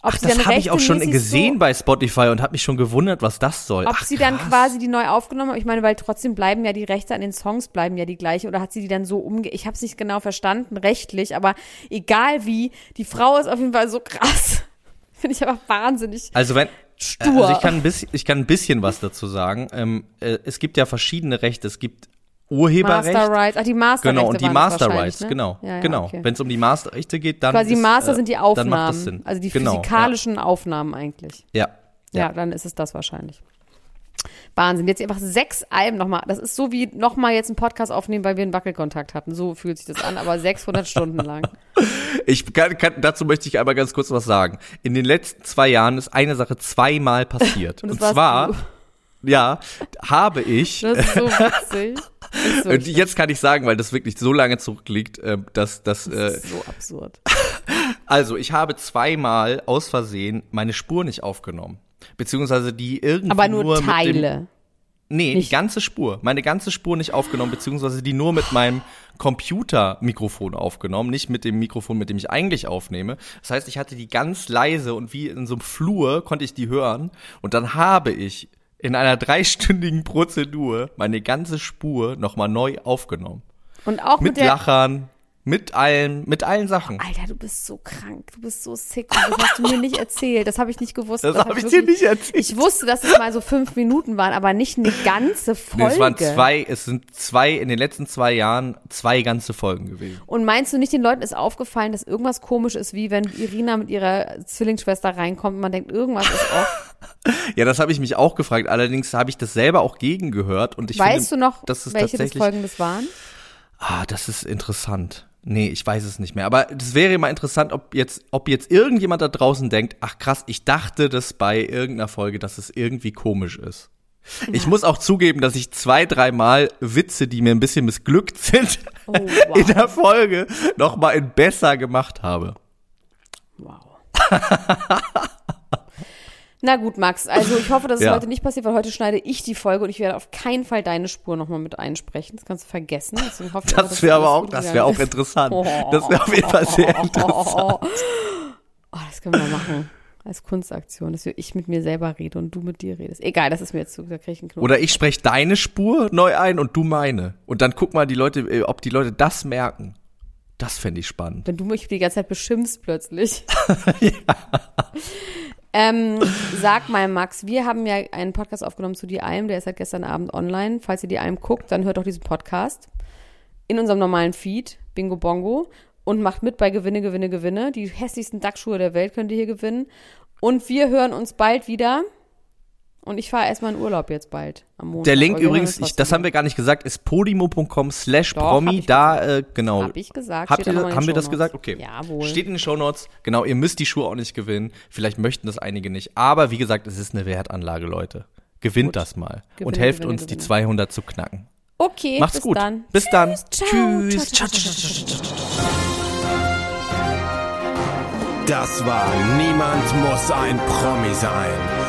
Ob Ach, das habe ich auch schon gesehen so, bei Spotify und habe mich schon gewundert, was das soll. Ob Ach, sie dann quasi die neu aufgenommen haben. Ich meine, weil trotzdem bleiben ja die Rechte an den Songs bleiben ja die gleiche. Oder hat sie die dann so umge... Ich habe es nicht genau verstanden, rechtlich. Aber egal wie, die Frau ist auf jeden Fall so krass. Finde ich einfach wahnsinnig. Also wenn... Stur. Also ich kann ein bisschen, ich kann ein bisschen was dazu sagen. Ähm, äh, es gibt ja verschiedene Rechte. Es gibt Urheberrecht. Master Rights, ach die Master Genau, und die Master Rights, ne? genau. Ja, ja, genau. Okay. Wenn es um die Masterrechte geht, dann Quasi ist, Master äh, sind die Aufnahmen, dann macht das Sinn. also die genau, physikalischen ja. Aufnahmen eigentlich. Ja, ja. Ja, dann ist es das wahrscheinlich. Wahnsinn, jetzt einfach sechs Alben nochmal. Das ist so wie nochmal jetzt einen Podcast aufnehmen, weil wir einen Wackelkontakt hatten. So fühlt sich das an, aber 600 Stunden lang. Ich kann, kann, dazu möchte ich einmal ganz kurz was sagen. In den letzten zwei Jahren ist eine Sache zweimal passiert. Und, Und zwar, du. ja, habe ich. Das ist so witzig. Und jetzt kann ich sagen, weil das wirklich so lange zurückliegt, äh, dass das, das ist äh, so absurd. Also, ich habe zweimal aus Versehen meine Spur nicht aufgenommen, beziehungsweise die irgendwie Aber nur, nur Teile. Nee, nicht. die ganze Spur. Meine ganze Spur nicht aufgenommen, beziehungsweise die nur mit meinem Computermikrofon aufgenommen, nicht mit dem Mikrofon, mit dem ich eigentlich aufnehme. Das heißt, ich hatte die ganz leise und wie in so einem Flur konnte ich die hören. Und dann habe ich in einer dreistündigen Prozedur meine ganze Spur nochmal neu aufgenommen. Und auch mit, mit Lachern, mit allen, mit allen Sachen. Alter, du bist so krank, du bist so sick. Das hast du mir nicht erzählt. Das habe ich nicht gewusst. Das hab habe ich dir wirklich- nicht erzählt. Ich wusste, dass es mal so fünf Minuten waren, aber nicht eine ganze Nee, Folge. es waren zwei, es sind zwei, in den letzten zwei Jahren zwei ganze Folgen gewesen. Und meinst du nicht, den Leuten ist aufgefallen, dass irgendwas komisch ist, wie wenn Irina mit ihrer Zwillingsschwester reinkommt und man denkt, irgendwas ist off. Ja, das habe ich mich auch gefragt. Allerdings habe ich das selber auch gegengehört und ich weißt finde, du noch, das ist welche des tatsächlich, Folgen das waren? ah, das ist interessant. Nee, ich weiß es nicht mehr. Aber das wäre mal interessant, ob jetzt, ob jetzt irgendjemand da draußen denkt, ach krass, ich dachte das bei irgendeiner Folge, dass es irgendwie komisch ist. Ich muss auch zugeben, dass ich zwei, dreimal Witze, die mir ein bisschen missglückt sind, Oh, wow. in der Folge noch mal in besser gemacht habe. Wow. Na gut, Max, also ich hoffe, dass es Ja. heute nicht passiert, weil heute schneide ich die Folge und ich werde auf keinen Fall deine Spur nochmal mit einsprechen. Das kannst du vergessen. Deswegen hoffe ich Das wäre aber auch, das wäre auch interessant. Das wäre auf jeden Fall sehr interessant. Oh, das können wir machen. Als Kunstaktion, dass ich mit mir selber rede und du mit dir redest. Egal, das ist mir jetzt zu, da krieg ich einen Knoten. Oder ich spreche deine Spur neu ein und du meine. Und dann guck mal, die Leute, äh, ob die Leute das merken. Das fände ich spannend. Wenn du mich die ganze Zeit beschimpfst plötzlich. ähm, sag mal, Max, wir haben ja einen Podcast aufgenommen zu Die Alm, der ist seit gestern Abend online. Falls ihr Die Alm guckt, dann hört doch diesen Podcast in unserem normalen Feed, Bingo Bongo, und macht mit bei Gewinne, Gewinne, Gewinne. Die hässlichsten Duckschuhe der Welt könnt ihr hier gewinnen. Und wir hören uns bald wieder. Und ich fahre erstmal in Urlaub jetzt bald am Montag. Der Link übrigens, ich, das haben wir gar nicht gesagt, ist podimo.com slash promi. Da, äh, genau. Hab ich gesagt. Habt ihr, haben wir das gesagt? Okay. Jawohl. Steht in den Shownotes. Genau, ihr müsst die Schuhe auch nicht gewinnen. Vielleicht möchten das einige nicht. Aber wie gesagt, es ist eine Wertanlage, Leute. Gewinnt Gut. das mal. Gewinne, und helft gewinne, uns, die gewinne. 200 zu knacken. Okay, Macht's bis gut. dann. Bis dann. Ciao. Tschüss. Ciao, ciao, Ciao, ciao, ciao, ciao, ciao, ciao. Das war Niemand muss ein Promi sein.